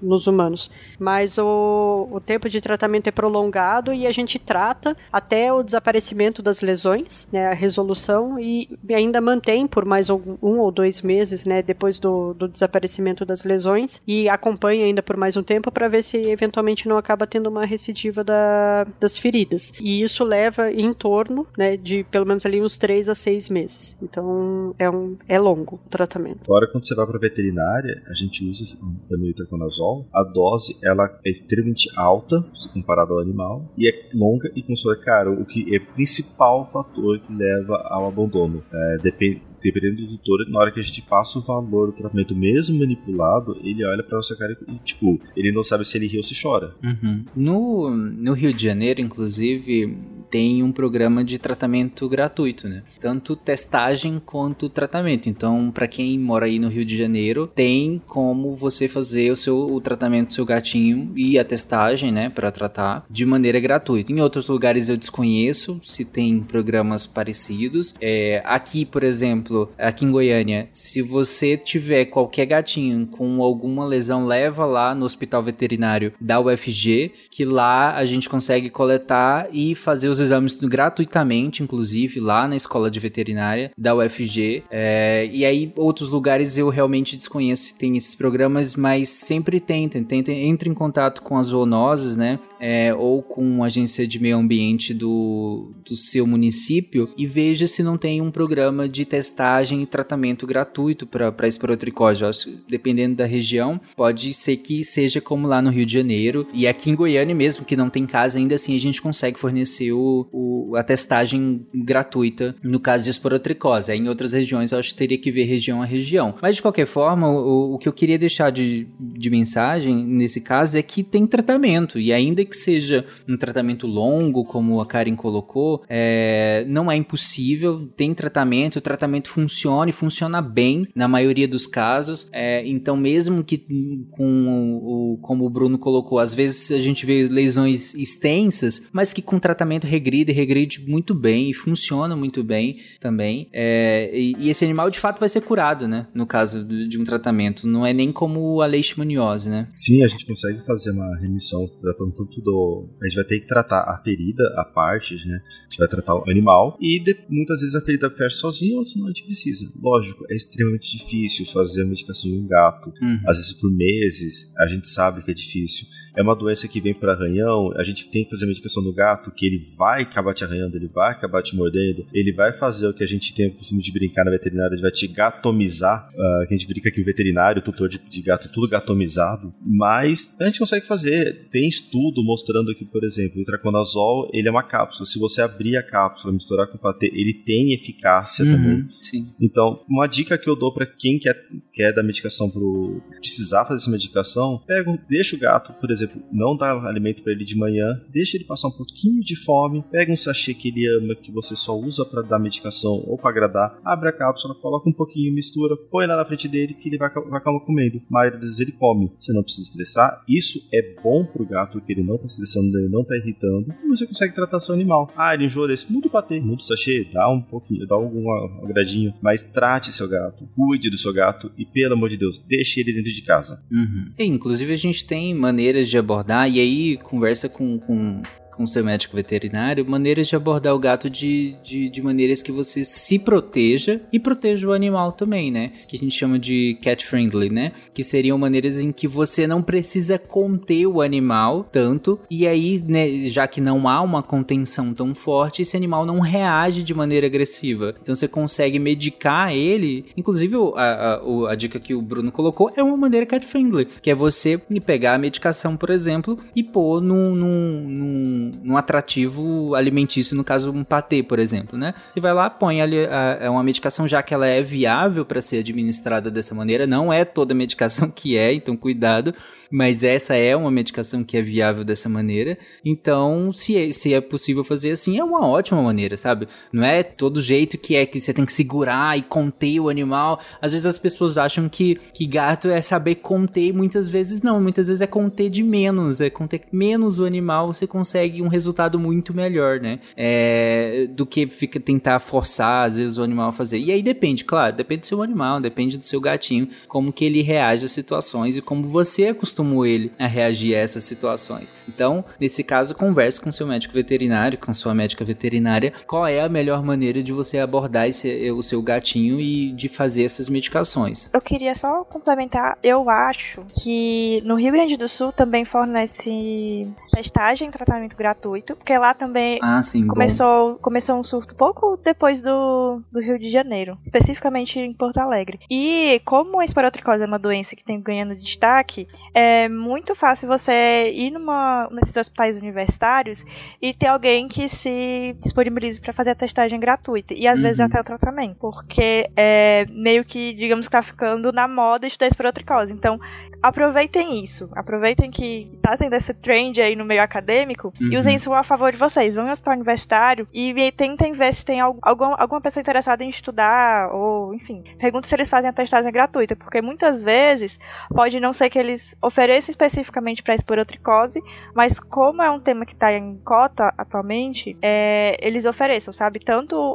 nos humanos. Mas o, o tempo de tratamento é prolongado e a gente trata até o desaparecimento das lesões, né, a resolução e ainda mantém por mais um, um ou dois meses, né, depois do, do desaparecimento das lesões e acompanha ainda por mais um tempo para ver se eventualmente não acaba tendo uma recidiva da, das feridas. E isso leva em torno, né, de pelo menos ali uns três a seis meses. Então é um é longo o tratamento. Agora quando você vai para veterinária, a gente usa também o itraconazol. A dose ela é extremamente alta se comparado ao animal e é longa e falou, cara, o que é o principal fator que leva ao abandono. É, depende dependendo do doutor, na hora que a gente passa o valor do tratamento, mesmo manipulado, ele olha pra nossa cara e, tipo, ele não sabe se ele ri ou se chora. Uhum. No, no Rio de Janeiro, inclusive, tem um programa de tratamento gratuito, né? Tanto testagem quanto tratamento. Então, para quem mora aí no Rio de Janeiro, tem como você fazer o seu o tratamento do seu gatinho e a testagem, né, para tratar de maneira gratuita. Em outros lugares eu desconheço se tem programas parecidos. É, aqui, por exemplo, aqui em Goiânia, se você tiver qualquer gatinho com alguma lesão, leva lá no hospital veterinário da UFG, que lá a gente consegue coletar e fazer os exames gratuitamente, inclusive, lá na escola de veterinária da UFG. É, e aí, outros lugares eu realmente desconheço se tem esses programas, mas sempre tentem, tentem, entre em contato com as zoonoses, né? É, ou com a agência de meio ambiente do, do seu município e veja se não tem um programa de testagem e tratamento gratuito para esporotricose. dependendo da região, pode ser que seja como lá no Rio de Janeiro e aqui em Goiânia mesmo, que não tem casa, ainda assim a gente consegue fornecer o o, a testagem gratuita no caso de esporotricose. Aí, em outras regiões eu acho que teria que ver região a região. Mas de qualquer forma, o, o que eu queria deixar de, de mensagem nesse caso é que tem tratamento. E ainda que seja um tratamento longo, como a Karen colocou, é, não é impossível, tem tratamento, o tratamento funciona e funciona bem na maioria dos casos. É, então, mesmo que com o, como o Bruno colocou, às vezes a gente vê lesões extensas, mas que com tratamento regride, regride muito bem e funciona muito bem também. É, e, e, esse animal de fato vai ser curado, né? No caso de um tratamento. Não é nem como a leishmaniose, né? Sim, a gente consegue fazer uma remissão tratando tanto do. A gente vai ter que tratar a ferida, a parte, né? A gente vai tratar o animal e de, muitas vezes a ferida fecha sozinha, ou senão gente precisa. Lógico, é extremamente difícil fazer a medicação em um gato. Uhum. Às vezes por meses, a gente sabe que é difícil. É uma doença que vem por arranhão, a gente tem que fazer a medicação no gato, que ele vai acabar te arranhando, ele vai acabar te mordendo, ele vai fazer o que a gente tem o costume de brincar na veterinária, ele vai te gatomizar. Uh, que a gente brinca que o veterinário, o tutor de, de gato, é tudo gatomizado. Mas a gente consegue fazer. Tem estudo mostrando que, por exemplo, o traconazol ele é uma cápsula. Se você abrir a cápsula, misturar com o patê, ele tem eficácia uhum, também. Sim. Então, uma dica que eu dou para quem quer, quer dar medicação pro precisar fazer essa medicação, pega, deixa o gato, por exemplo, não dá alimento para ele de manhã, deixa ele passar um pouquinho de fome, pega um sachê que ele ama, que você só usa para dar medicação ou para agradar, abre a cápsula, coloca um pouquinho, mistura, põe lá na frente dele que ele vai, vai acabar comendo. Das vezes ele come. Você não precisa estressar. Isso é bom pro gato, porque ele não tá estressando, ele não tá irritando. E você consegue tratar seu animal. Ah, ele enjoa desse, muda o patê, muda o sachê, dá um pouquinho, dá algum agradinho, mas trate seu gato, cuide do seu gato e, pelo amor de Deus, deixe ele dentro de casa. Uhum. E, inclusive, a gente tem maneiras de abordar, e aí conversa com, com com seu médico veterinário maneiras de abordar o gato de, de, de, maneiras que você se proteja e proteja o animal também, né? Que a gente chama de cat friendly, né? Que seriam maneiras em que você não precisa conter o animal tanto, e aí, né, já que não há uma contenção tão forte, esse animal não reage de maneira agressiva. Então você consegue medicar ele. Inclusive, a, a, a dica que o Bruno colocou é uma maneira cat friendly, que é você pegar a medicação, por exemplo, e pôr num, num, num, num atrativo alimentício, no caso um patê, por exemplo, né? Você vai lá, põe ali a, a, uma medicação já que ela é viável para ser administrada dessa maneira, não é toda medicação que é, então cuidado mas essa é uma medicação que é viável dessa maneira. Então, se é, se é possível fazer assim, é uma ótima maneira, sabe? Não é todo jeito que é que você tem que segurar e conter o animal. Às vezes as pessoas acham que, que gato é saber conter, muitas vezes não. Muitas vezes é conter de menos, é conter menos o animal, você consegue um resultado muito melhor, né? É, do que fica tentar forçar, às vezes, o animal a fazer. E aí depende, claro, depende do seu animal, depende do seu gatinho, como que ele reage às situações e como você acostuma como ele a reagir a essas situações. Então, nesse caso, converse com seu médico veterinário, com sua médica veterinária, qual é a melhor maneira de você abordar esse, o seu gatinho e de fazer essas medicações. Eu queria só complementar, eu acho que no Rio Grande do Sul também fornece testagem e tratamento gratuito, porque lá também ah, sim, começou, começou um surto pouco depois do, do Rio de Janeiro, especificamente em Porto Alegre. E como a esporotricose é uma doença que tem ganhando destaque, é muito fácil você ir numa, nesses hospitais universitários e ter alguém que se disponibilize para fazer a testagem gratuita e às uhum. vezes até o tratamento, porque é meio que, digamos que tá ficando na moda estudar esporotricose. Então, aproveitem isso. Aproveitem que tá tendo esse trend aí no meio acadêmico uhum. e usem isso a favor de vocês. Vão ao hospital universitário e tentem ver se tem algum, alguma pessoa interessada em estudar ou, enfim, pergunte se eles fazem a testagem gratuita, porque muitas vezes pode não ser que eles ofereçam especificamente para esporotricose, mas como é um tema que está em cota atualmente, é, eles ofereçam, sabe? Tanto o,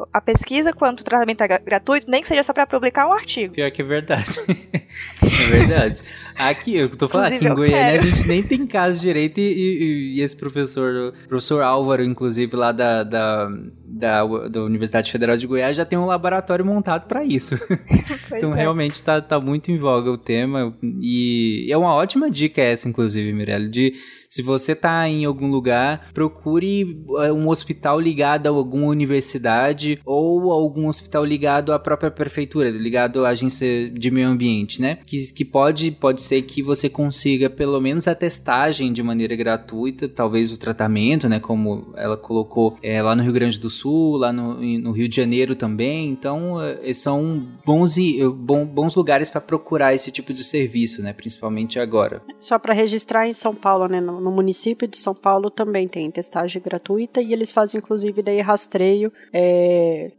o, a pesquisa quanto o tratamento é gratuito, nem que seja só para publicar um artigo. Pior que é verdade. é verdade. Aqui, eu tô falando, aqui em Goiânia a gente nem tem caso direito e, e, e, esse professor, o professor Álvaro, inclusive, lá da, da, da, da, Universidade Federal de Goiás, já tem um laboratório montado para isso. então, é. realmente tá, tá muito em voga o tema e é uma ótima dica essa, inclusive, Mirella, de se você tá em algum lugar, procure eh, um hospital ligado a alguma universidade ou algum hospital ligado à própria prefeitura, ligado à agência de meio ambiente, né? Que, que pode, pode ser que você consiga pelo menos a testagem de maneira gratuita, talvez o tratamento, né? Como ela colocou é, lá no Rio Grande do Sul, lá no, no Rio de Janeiro também. Então, é, são bons, e, bom, bons lugares para procurar esse tipo de serviço, né? Principalmente agora. Só para registrar em São Paulo, né? No município de São Paulo também tem testagem gratuita e eles fazem inclusive daí rastreio é,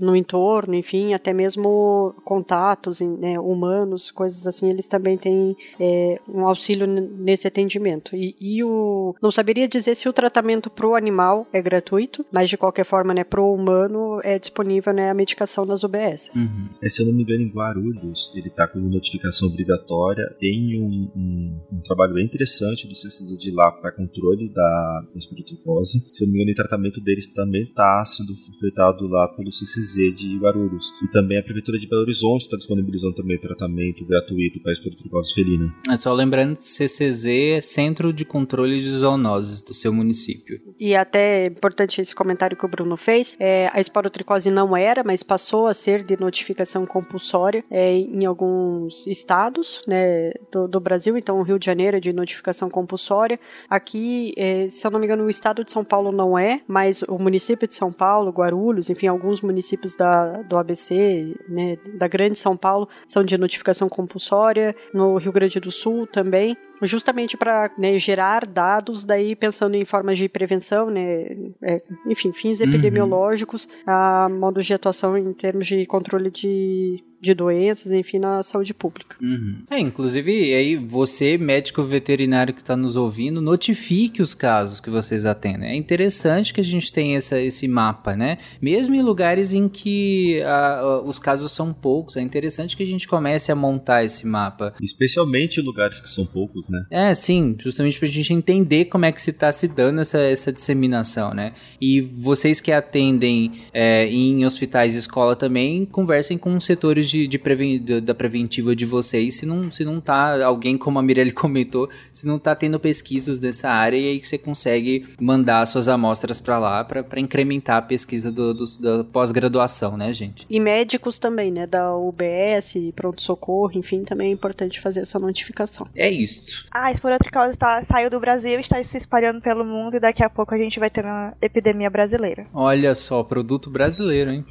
no entorno, enfim, até mesmo contatos né, humanos, coisas assim, eles também têm é, um auxílio nesse atendimento. E, e, o não saberia dizer se o tratamento pro animal é gratuito, mas de qualquer forma, né, pro humano é disponível né, a medicação nas UBS. Uhum. É, se eu não me engano, em Guarulhos, ele está com notificação obrigatória, tem um, um, um trabalho bem interessante do CCZ de lá para controle da esporotricose. Se eu não me engano, o tratamento deles também está sendo feito lá pelo CCZ de Guarulhos. E também a Prefeitura de Belo Horizonte está disponibilizando também tratamento gratuito para esporotricose felina. É só lembrando que CCZ é Centro de Controle de Zoonoses do seu município. E até é importante esse comentário que o Bruno fez, é, a esporotricose não era, mas passou a ser de notificação compulsória é, em alguns estados né, do, do Brasil, então o Rio de Janeiro é de notificação compulsória, história. Aqui, é, se eu não me engano, o estado de São Paulo não é, mas o município de São Paulo, Guarulhos, enfim, alguns municípios da, do ABC, né, da Grande São Paulo, são de notificação compulsória. No Rio Grande do Sul também justamente para né, gerar dados, daí pensando em formas de prevenção, né, é, enfim, fins uhum. epidemiológicos, a modos de atuação em termos de controle de de doenças, enfim, na saúde pública. Uhum. É, inclusive, aí você, médico veterinário que está nos ouvindo, notifique os casos que vocês atendem. É interessante que a gente tenha essa, esse mapa, né? Mesmo em lugares em que a, os casos são poucos, é interessante que a gente comece a montar esse mapa. Especialmente em lugares que são poucos, né? É, sim, justamente para a gente entender como é que se está se dando essa, essa disseminação, né? E vocês que atendem é, em hospitais e escola também, conversem com os setores de, de preven da preventiva de vocês, se não, se não tá, alguém como a Mirelle comentou, se não tá tendo pesquisas nessa área e aí você consegue mandar suas amostras para lá para incrementar a pesquisa do, do da pós-graduação, né, gente? E médicos também, né, da UBS, pronto-socorro, enfim, também é importante fazer essa notificação. É isso. Ah, a esporotricose tá, saiu do Brasil, está se espalhando pelo mundo e daqui a pouco a gente vai ter uma epidemia brasileira. Olha só, produto brasileiro, hein?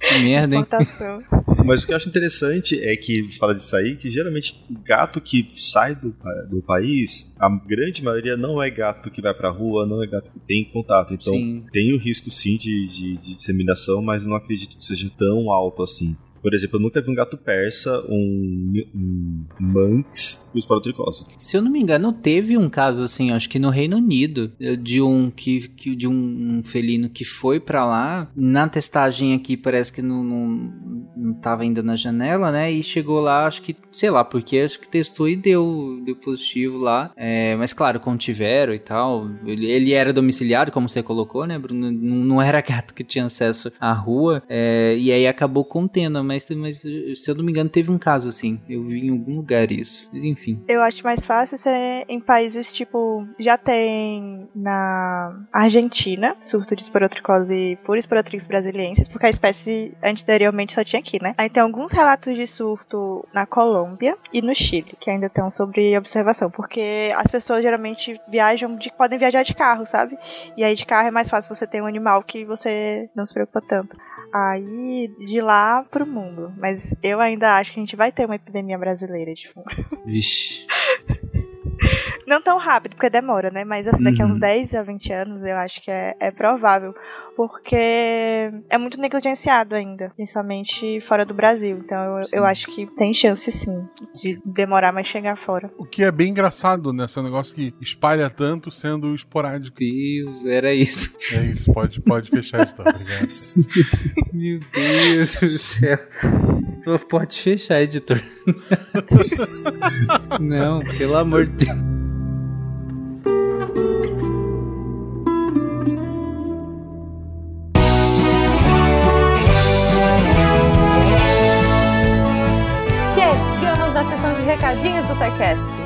Que merda, hein? Mas o que eu acho interessante é que, fala disso aí, que geralmente gato que sai do, do país, a grande maioria não é gato que vai pra rua, não é gato que tem contato. Então sim. tem o risco sim de, de, de disseminação, mas não acredito que seja tão alto assim. Por exemplo, eu nunca vi um gato persa, um, um manx e os parotricose. Se eu não me engano, teve um caso assim, acho que no Reino Unido, de um que, que de um felino que foi para lá. Na testagem aqui parece que não, não, não tava ainda na janela, né? E chegou lá, acho que, sei lá, porque acho que testou e deu, deu positivo lá. É, mas claro, contiveram e tal. Ele, ele era domiciliado, como você colocou, né, Bruno? Não, não era gato que tinha acesso à rua. É, e aí acabou contendo, mas mas, mas se eu não me engano, teve um caso assim. Eu vi em algum lugar isso. Mas, enfim. Eu acho mais fácil ser em países tipo. Já tem na Argentina surto de esporotricose por esporotrix brasiliensis, porque a espécie anteriormente só tinha aqui, né? Aí tem alguns relatos de surto na Colômbia e no Chile, que ainda estão sobre observação, porque as pessoas geralmente viajam de, podem viajar de carro, sabe? E aí de carro é mais fácil você ter um animal que você não se preocupa tanto. Aí de lá pro mundo. Mas eu ainda acho que a gente vai ter uma epidemia brasileira de fungo. Vixe. Não tão rápido, porque demora, né? Mas assim, daqui a uns 10 uhum. a 20 anos eu acho que é, é provável. Porque é muito negligenciado ainda, principalmente fora do Brasil. Então eu, eu acho que tem chance sim de demorar mais chegar fora. O que é bem engraçado, né? Esse negócio que espalha tanto sendo esporádico. Deus, era isso. É isso, pode, pode fechar a história, obrigado. Meu Deus do céu. Pode fechar, editor. Não, pelo amor de Deus. Chegamos na sessão de recadinhos do SciCast.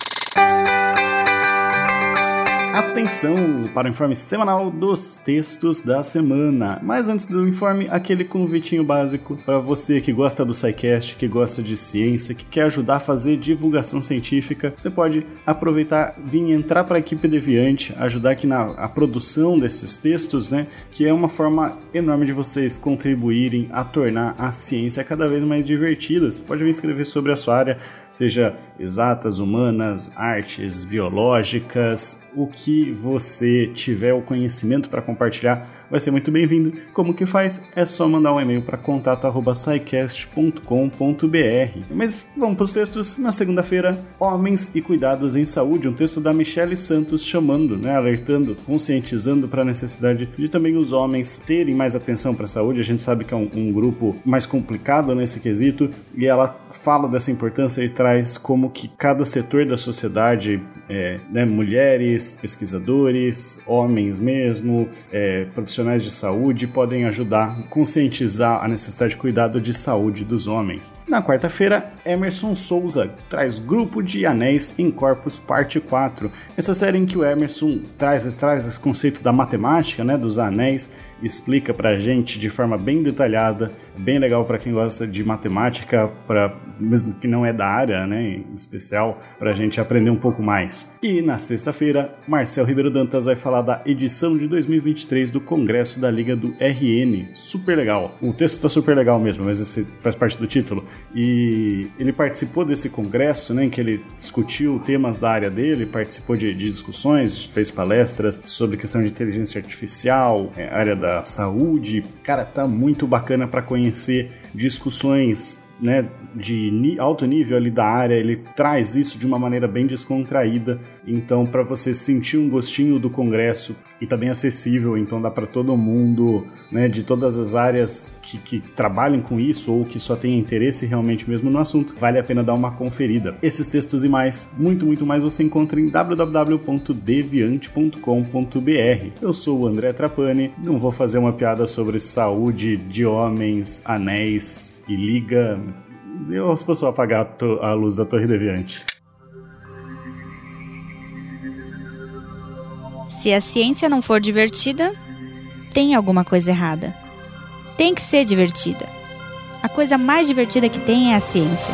Atenção para o informe semanal dos textos da semana. Mas antes do informe, aquele convitinho básico para você que gosta do SciCast, que gosta de ciência, que quer ajudar a fazer divulgação científica. Você pode aproveitar, vir entrar para a equipe Deviante, ajudar aqui na a produção desses textos, né? Que é uma forma enorme de vocês contribuírem a tornar a ciência cada vez mais divertida. Você pode vir escrever sobre a sua área, seja exatas, humanas, artes, biológicas, o que você tiver o conhecimento para compartilhar vai ser muito bem-vindo. Como que faz? É só mandar um e-mail para contato@saicast.com.br. Mas vamos para os textos. Na segunda-feira, Homens e Cuidados em Saúde, um texto da Michele Santos chamando, né, alertando, conscientizando para a necessidade de também os homens terem mais atenção para a saúde. A gente sabe que é um, um grupo mais complicado nesse quesito e ela fala dessa importância e traz como que cada setor da sociedade, é, né, mulheres, pesquisadores, homens mesmo, é, profissionais profissionais de saúde podem ajudar a conscientizar a necessidade de cuidado de saúde dos homens. Na quarta-feira, Emerson Souza traz Grupo de Anéis em Corpus Parte 4. Essa série em que o Emerson traz, traz esse conceito da matemática, né, dos anéis, explica pra gente de forma bem detalhada, bem legal para quem gosta de matemática, para mesmo que não é da área, né, em especial, pra gente aprender um pouco mais. E na sexta-feira, Marcel Ribeiro Dantas vai falar da edição de 2023 do Congresso da Liga do RN. Super legal. O texto tá super legal mesmo, mas esse faz parte do título. E ele participou desse congresso, né, em que ele discutiu temas da área dele, participou de, de discussões, fez palestras sobre questão de inteligência artificial, é, área da saúde. Cara, tá muito bacana para conhecer discussões né, de alto nível ali da área, ele traz isso de uma maneira bem descontraída. Então, para você sentir um gostinho do congresso e também tá acessível, então dá para todo mundo, né, de todas as áreas que, que trabalhem com isso ou que só tenha interesse realmente mesmo no assunto, vale a pena dar uma conferida. Esses textos e mais, muito, muito mais, você encontra em www.deviante.com.br. Eu sou o André Trapani, não vou fazer uma piada sobre saúde de homens, anéis e liga eu se fosse apagar a luz da Torre Deviante. Se a ciência não for divertida, tem alguma coisa errada. Tem que ser divertida. A coisa mais divertida que tem é a ciência.